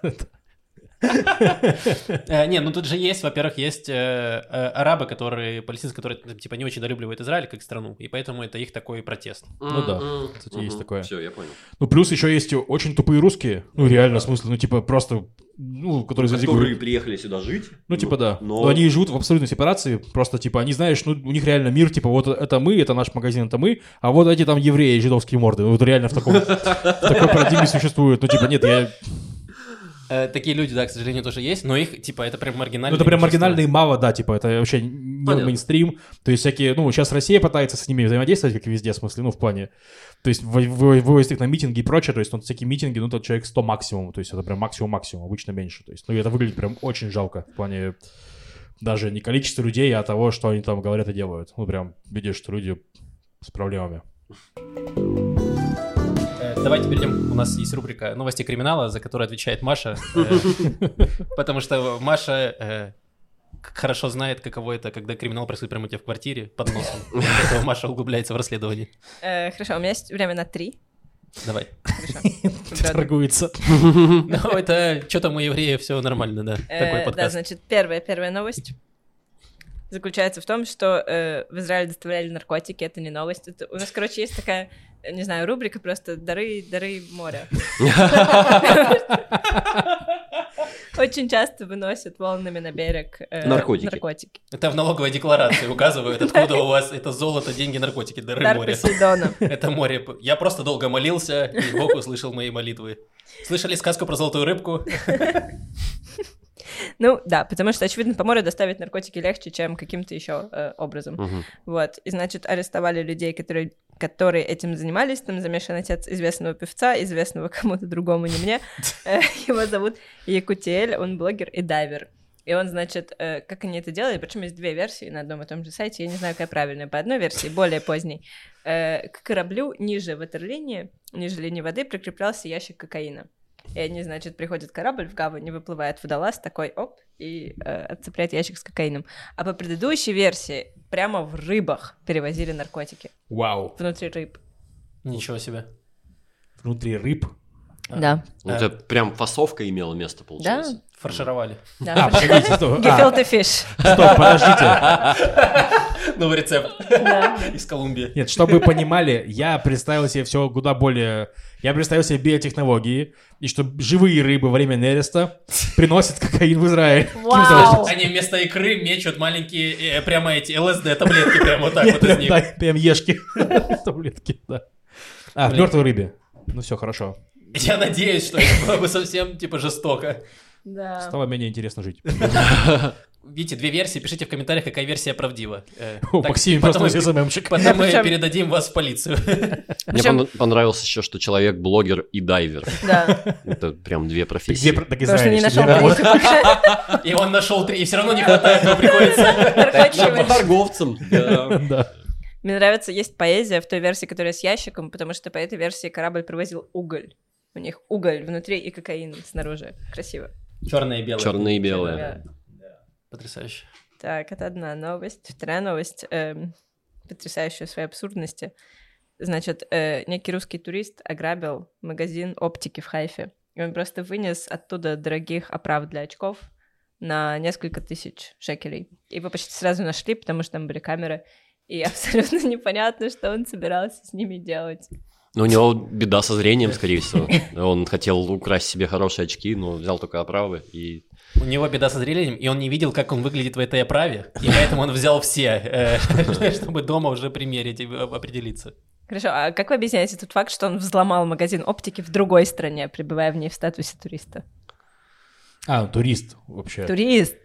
Не, ну тут же есть, во-первых, есть э, э, арабы, которые, палестинцы, которые, ну, типа, не очень долюбливают Израиль как страну, и поэтому это их такой протест. Ну да, кстати, есть такое. Все, я понял. Ну, плюс еще есть очень тупые русские, ну, реально, в смысле, ну, типа, просто, ну, которые за Которые говорят. приехали сюда жить. Ну, типа, да. Но Но они живут в абсолютной сепарации. Просто, типа, они, знаешь, ну, у них реально мир, типа, вот это мы, это наш магазин, это мы, а вот эти там евреи, жидовские морды. Ну, Вот реально в таком, в такой парадигме существуют. Ну, типа, нет, я... Э, Такие люди, да, к сожалению, тоже есть, но их, типа, это прям Ну, маргинально. это прям маргинально и мало, да, типа, это вообще не Понятно. мейнстрим. То есть всякие, ну, сейчас Россия пытается с ними взаимодействовать, как и везде, в смысле, ну, в плане... То есть вы- вы- вывозить их на митинги и прочее, то есть, ну, всякие митинги, ну, тот человек 100 максимум, то есть это прям максимум-максимум, обычно меньше. То есть, ну, это выглядит прям очень жалко в плане даже не количества людей, а того, что они там говорят и делают. Ну, прям видишь, что люди с проблемами. Давайте перейдем. У нас есть рубрика «Новости криминала», за которую отвечает Маша. э, Потому что Маша э, хорошо знает, каково это, когда криминал происходит прямо у тебя в квартире под носом. Поэтому Маша углубляется в расследование. Э, Хорошо, у меня есть время на три. Давай. Хорошо. Торгуется. Ну, это что там у евреев все нормально, да. Такой Да, подкаст. значит, первая, первая новость заключается в том, что э, в Израиль доставляли наркотики, это не новость. Это, у нас, короче, есть такая, не знаю, рубрика просто «Дары, дары моря». Очень часто выносят волнами на берег э, Наркотики. наркотики. Это в налоговой декларации указывают, откуда у вас это золото, деньги, наркотики, дары Дар моря. Посейдона. Это море. Я просто долго молился, и Бог услышал мои молитвы. Слышали сказку про золотую рыбку? Ну, да, потому что, очевидно, по морю доставить наркотики легче, чем каким-то еще э, образом. Мгм. Вот, и, значит, арестовали людей, которые, которые этим занимались. Там замешан отец известного певца, известного кому-то другому, не мне. Э, Его зовут Якутиэль, он блогер и дайвер. И он, значит, э, как они это делали, причем есть две версии на одном и том же сайте, я не знаю, какая правильная. По одной версии, более поздней, э, к кораблю ниже ватерлинии, ниже линии воды прикреплялся ящик кокаина. И они, значит, приходит корабль в гавань, и выплывает водолаз такой, оп, и э, отцепляет ящик с кокаином. А по предыдущей версии прямо в рыбах перевозили наркотики. Вау. Внутри рыб. Ничего себе. Внутри рыб. Да. Ну, Это прям фасовка имела место, получается. Фаршировали. А, погодите, стоп. Gefilte fish. стоп, подождите. Новый рецепт Да. из Колумбии. Нет, чтобы вы понимали, я представил себе все куда более... Я представил себе биотехнологии, и что живые рыбы во время нереста приносят кокаин в Израиль. Вау. Они вместо икры мечут маленькие, э, прямо эти ЛСД-таблетки прямо вот так вот из них. Да, прям ешки. Таблетки, да. А, в мертвой рыбе. Ну все, хорошо. Я надеюсь, что это было бы совсем, типа, жестоко. Да. Стало менее интересно жить. Видите, две версии, пишите в комментариях, какая версия правдива. Э, О, так, Максим потом просто мы- СММчик. Потом мы Причем- передадим вас в полицию. Мне понравилось еще, что человек блогер и дайвер. Да. Это прям две профессии. так Потому что не Израиль, нашел что ли? третью пока. И он нашел три, и все равно не хватает, но приходится. Прокачивать. торговцем. Да. Мне нравится, есть поэзия в той версии, которая с ящиком, потому что по этой версии корабль провозил уголь. У них уголь внутри и кокаин снаружи. Красиво. Черное и белое. Черное и белое. Да. Потрясающе. Так, это одна новость. Вторая новость, эм, потрясающая в своей абсурдности. Значит, э, некий русский турист ограбил магазин оптики в Хайфе. И он просто вынес оттуда дорогих оправ для очков на несколько тысяч шекелей. И Его почти сразу нашли, потому что там были камеры. И абсолютно непонятно, что он собирался с ними делать. Но у него беда со зрением, скорее всего. Он хотел украсть себе хорошие очки, но взял только оправы и... У него беда со зрением, и он не видел, как он выглядит в этой оправе, и поэтому он взял все, э, чтобы дома уже примерить и э, определиться. Хорошо, а как вы объясняете тот факт, что он взломал магазин оптики в другой стране, пребывая в ней в статусе туриста? А, турист вообще. Турист!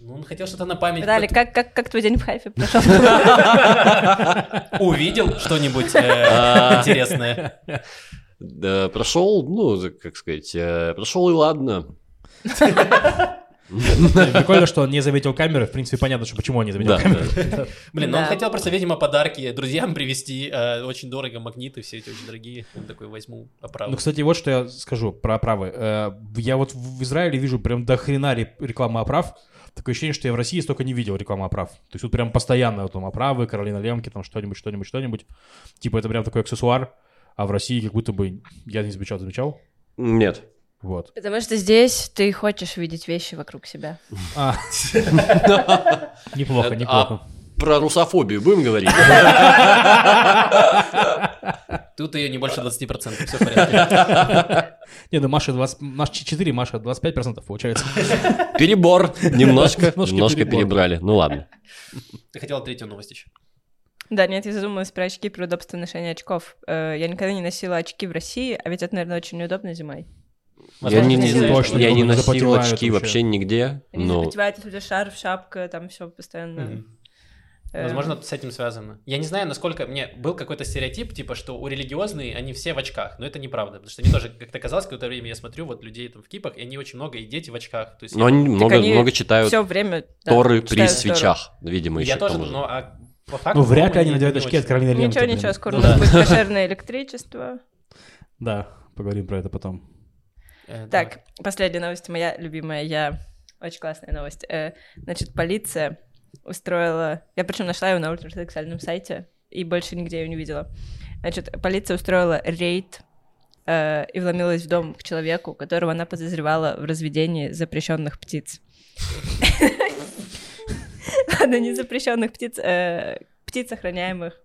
Ну, он хотел что-то на память. Виталий, как, как, как твой день в Хайфе прошел? Увидел что-нибудь э, А. интересное. Да, прошел, ну, как сказать, э, прошел и ладно. Прикольно, что он не заметил камеры. В принципе, понятно, что почему он не заметил Да, камеры. Блин, ну он Да. хотел просто, видимо, подарки друзьям привезти. э, Очень дорого, магниты все эти очень дорогие. Он такой, возьму оправу. Ну, кстати, вот что я скажу про оправы. Э, Я вот в Израиле вижу прям до хрена ре- рекламы оправ. Такое ощущение, что я в России столько не видел рекламы оправ. То есть тут прям постоянно вот там оправы, Каролина Лемки, там что-нибудь, что-нибудь, что-нибудь. Типа это прям такой аксессуар. А в России как будто бы я не замечал, замечал. Нет. Вот. Потому что здесь ты хочешь видеть вещи вокруг себя. А. Неплохо, А неплохо. Про русофобию будем говорить? Тут ее не больше 20%, все в порядке. Не, ну Маша 20, Маша 4, Маша 25% получается. Перебор. Немножко, Немножко перебрали. Ну ладно. Ты хотела третью новость еще. Да, нет, я задумалась про очки, про удобство ношения очков. Э, Я никогда не носила очки в России, а ведь это, наверное, очень неудобно зимой. Я не, не- точно, я не носил очки вообще. вообще нигде, Они но запотевают, у тебя шарф, шапка, там все постоянно. Мгм. Э, Возможно, с этим связано. Я не знаю, насколько... Мне был какой-то стереотип, типа, что у религиозные, они все в очках. Но это неправда. Потому что мне тоже как-то казалось, какое-то время я смотрю вот людей там в кипах, и они очень много, и дети в очках. То есть но я- они много, они много читают Все время. да, Торы при читают Тору. свечах, видимо, еще Я тоже, но а по факту... Ну, вряд ли они надевают очки от. Каролины. Ничего, блин. ничего, скоро Ну у нас да. будет кошерное электричество. Да, поговорим про это потом. Э, давай. Так, последняя новость, моя любимая, я... Очень классная новость. Э, Значит, полиция устроила... Я причем нашла ее на ультраортодоксальном сайте, и больше нигде ее не видела. Значит, полиция устроила рейд э, и вломилась в дом к человеку, которого она подозревала в разведении запрещенных птиц. Ладно, не запрещенных птиц, э, птиц, охраняемых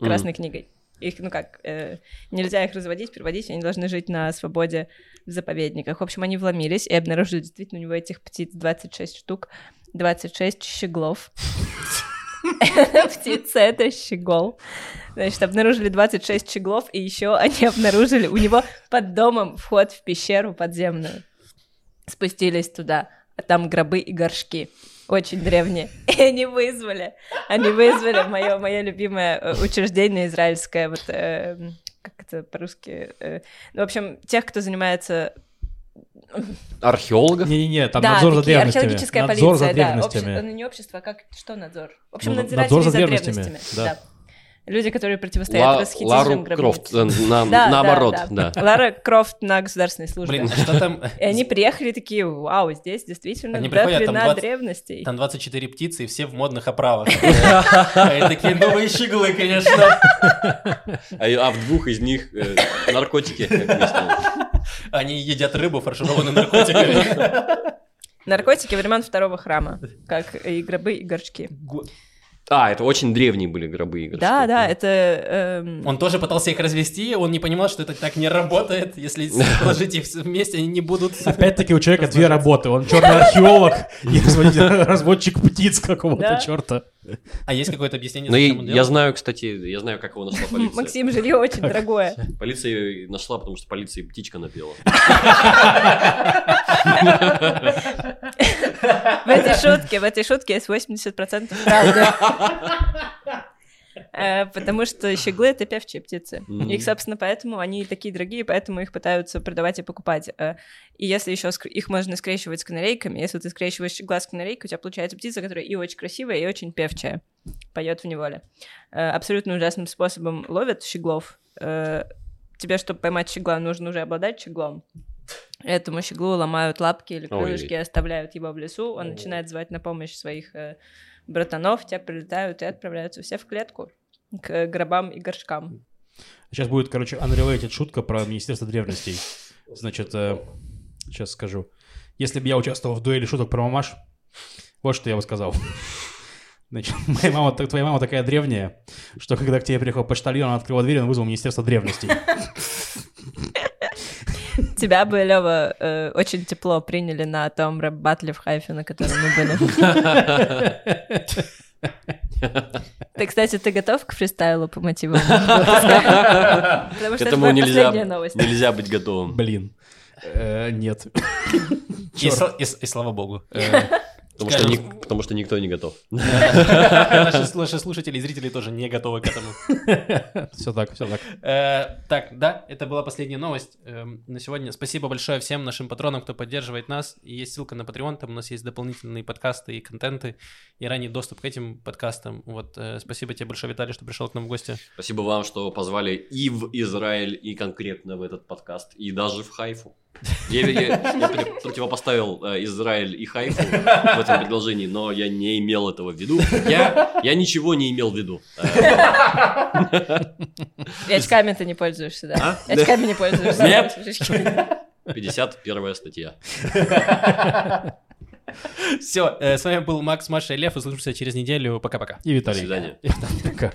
Красной книгой. Их, ну как, э, нельзя их разводить, переводить, они должны жить на свободе в заповедниках. В общем, они вломились и обнаружили действительно у него этих птиц 26 штук, 26 щеглов. Птица — это щегол. Значит, обнаружили 26 щеглов, и еще они обнаружили у него под домом вход в пещеру подземную. Спустились туда, а там гробы и горшки. Очень древние. И они вызвали, они вызвали мое, мое любимое э, учреждение израильское, вот, э, как это по-русски, э, ну, в общем, тех, кто занимается Археологов? Не-не-не, там да, надзор за древностями. археологическая Надзор за полиция, да. древностями. Обще- ну, не общество, а как, что надзор? В общем, Ну, надзиратели надзор за за древностями, древностями. да. Да. Люди, которые противостоят Ла- расхитителям Лару. Крофт, э, на- Да, да, наоборот, да. да. Лара Крофт на государственной службе. Блин, а что там... И они приехали такие, вау, здесь действительно Они приходят, там хрена 20 древностей. Там 24 птицы, и все в модных оправах. Они такие, ну вы щеглы, конечно. А, а в двух из них э, наркотики, как выяснилось. Они едят рыбу, фаршированную наркотиками. Наркотики времен второго храма, как и гробы, и горшки. А, это очень древние были гробы игры. Да, да, это... эм, Он тоже пытался их развести, он не понимал, что это так не работает. Если сложить их вместе, они не будут... Опять-таки у человека две работы. Он черный археолог и разводчик птиц какого-то Да. черта. А есть какое-то объяснение, Но я, зачем он я делал? знаю, кстати, я знаю, как его нашла полиция. Максим, жилье очень дорогое. Полиция её нашла, потому что полиции птичка напела. В этой шутке, в этой шутке есть 80% правды. Э, Потому что щеглы — это певчие птицы. Их, собственно, поэтому они такие дорогие, поэтому их пытаются продавать и покупать. Э, И если еще их можно скрещивать с канарейками, если ты скрещиваешь щегла с канарейкой, у тебя получается птица, которая и очень красивая, и очень певчая. Поет в неволе. Э, Абсолютно ужасным способом ловят щеглов. Тебе, чтобы поймать щегла, нужно уже обладать щеглом. Этому щеглу ломают лапки или Ой. крылышки, оставляют его в лесу, он начинает звать на помощь своих братанов, те прилетают и отправляются все в клетку к гробам и горшкам. Сейчас будет, короче, unrelated шутка про Министерство древностей. Значит, сейчас скажу. Если бы я участвовал в дуэли шуток про мамаш, вот что я бы сказал. Значит, моя мама, твоя мама такая древняя, что когда к тебе приехал почтальон, он открыл дверь, он вызвал Министерство древностей. Тебя бы, Лева, э, очень тепло приняли на том рэп-батле в Хайфе, на котором мы были. Ты, кстати, ты готов к фристайлу по мотивам? Потому К что это этому твоя нельзя, последняя новость. нельзя быть готовым. Блин. Э, Нет. И, слава богу. Потому что, ни- потому что никто не готов. Наши слушатели и зрители тоже не готовы к этому. Все так, все так. Э, Так, да, это была последняя новость эм, на сегодня. Спасибо большое всем нашим патронам, кто поддерживает нас. И есть ссылка на Patreon, там у нас есть дополнительные подкасты и контенты, и ранний доступ к этим подкастам. Вот, э, спасибо тебе большое, Виталий, что пришел к нам в гости. Спасибо вам, что позвали и в Израиль, и конкретно в этот подкаст, и даже в Хайфу. Я, я- я противопоставил э, Израиль и Хайфу в этом предложении, но я не имел этого в виду. Я, я ничего не имел в виду. Э, И очками ты не пользуешься, да? А? Очками не пользуешься. Нет. Шишки. 51 статья. Все, с вами был Макс, Маша и Лев. Услышимся через неделю. Пока-пока. И До Виталий. свидания. Пока.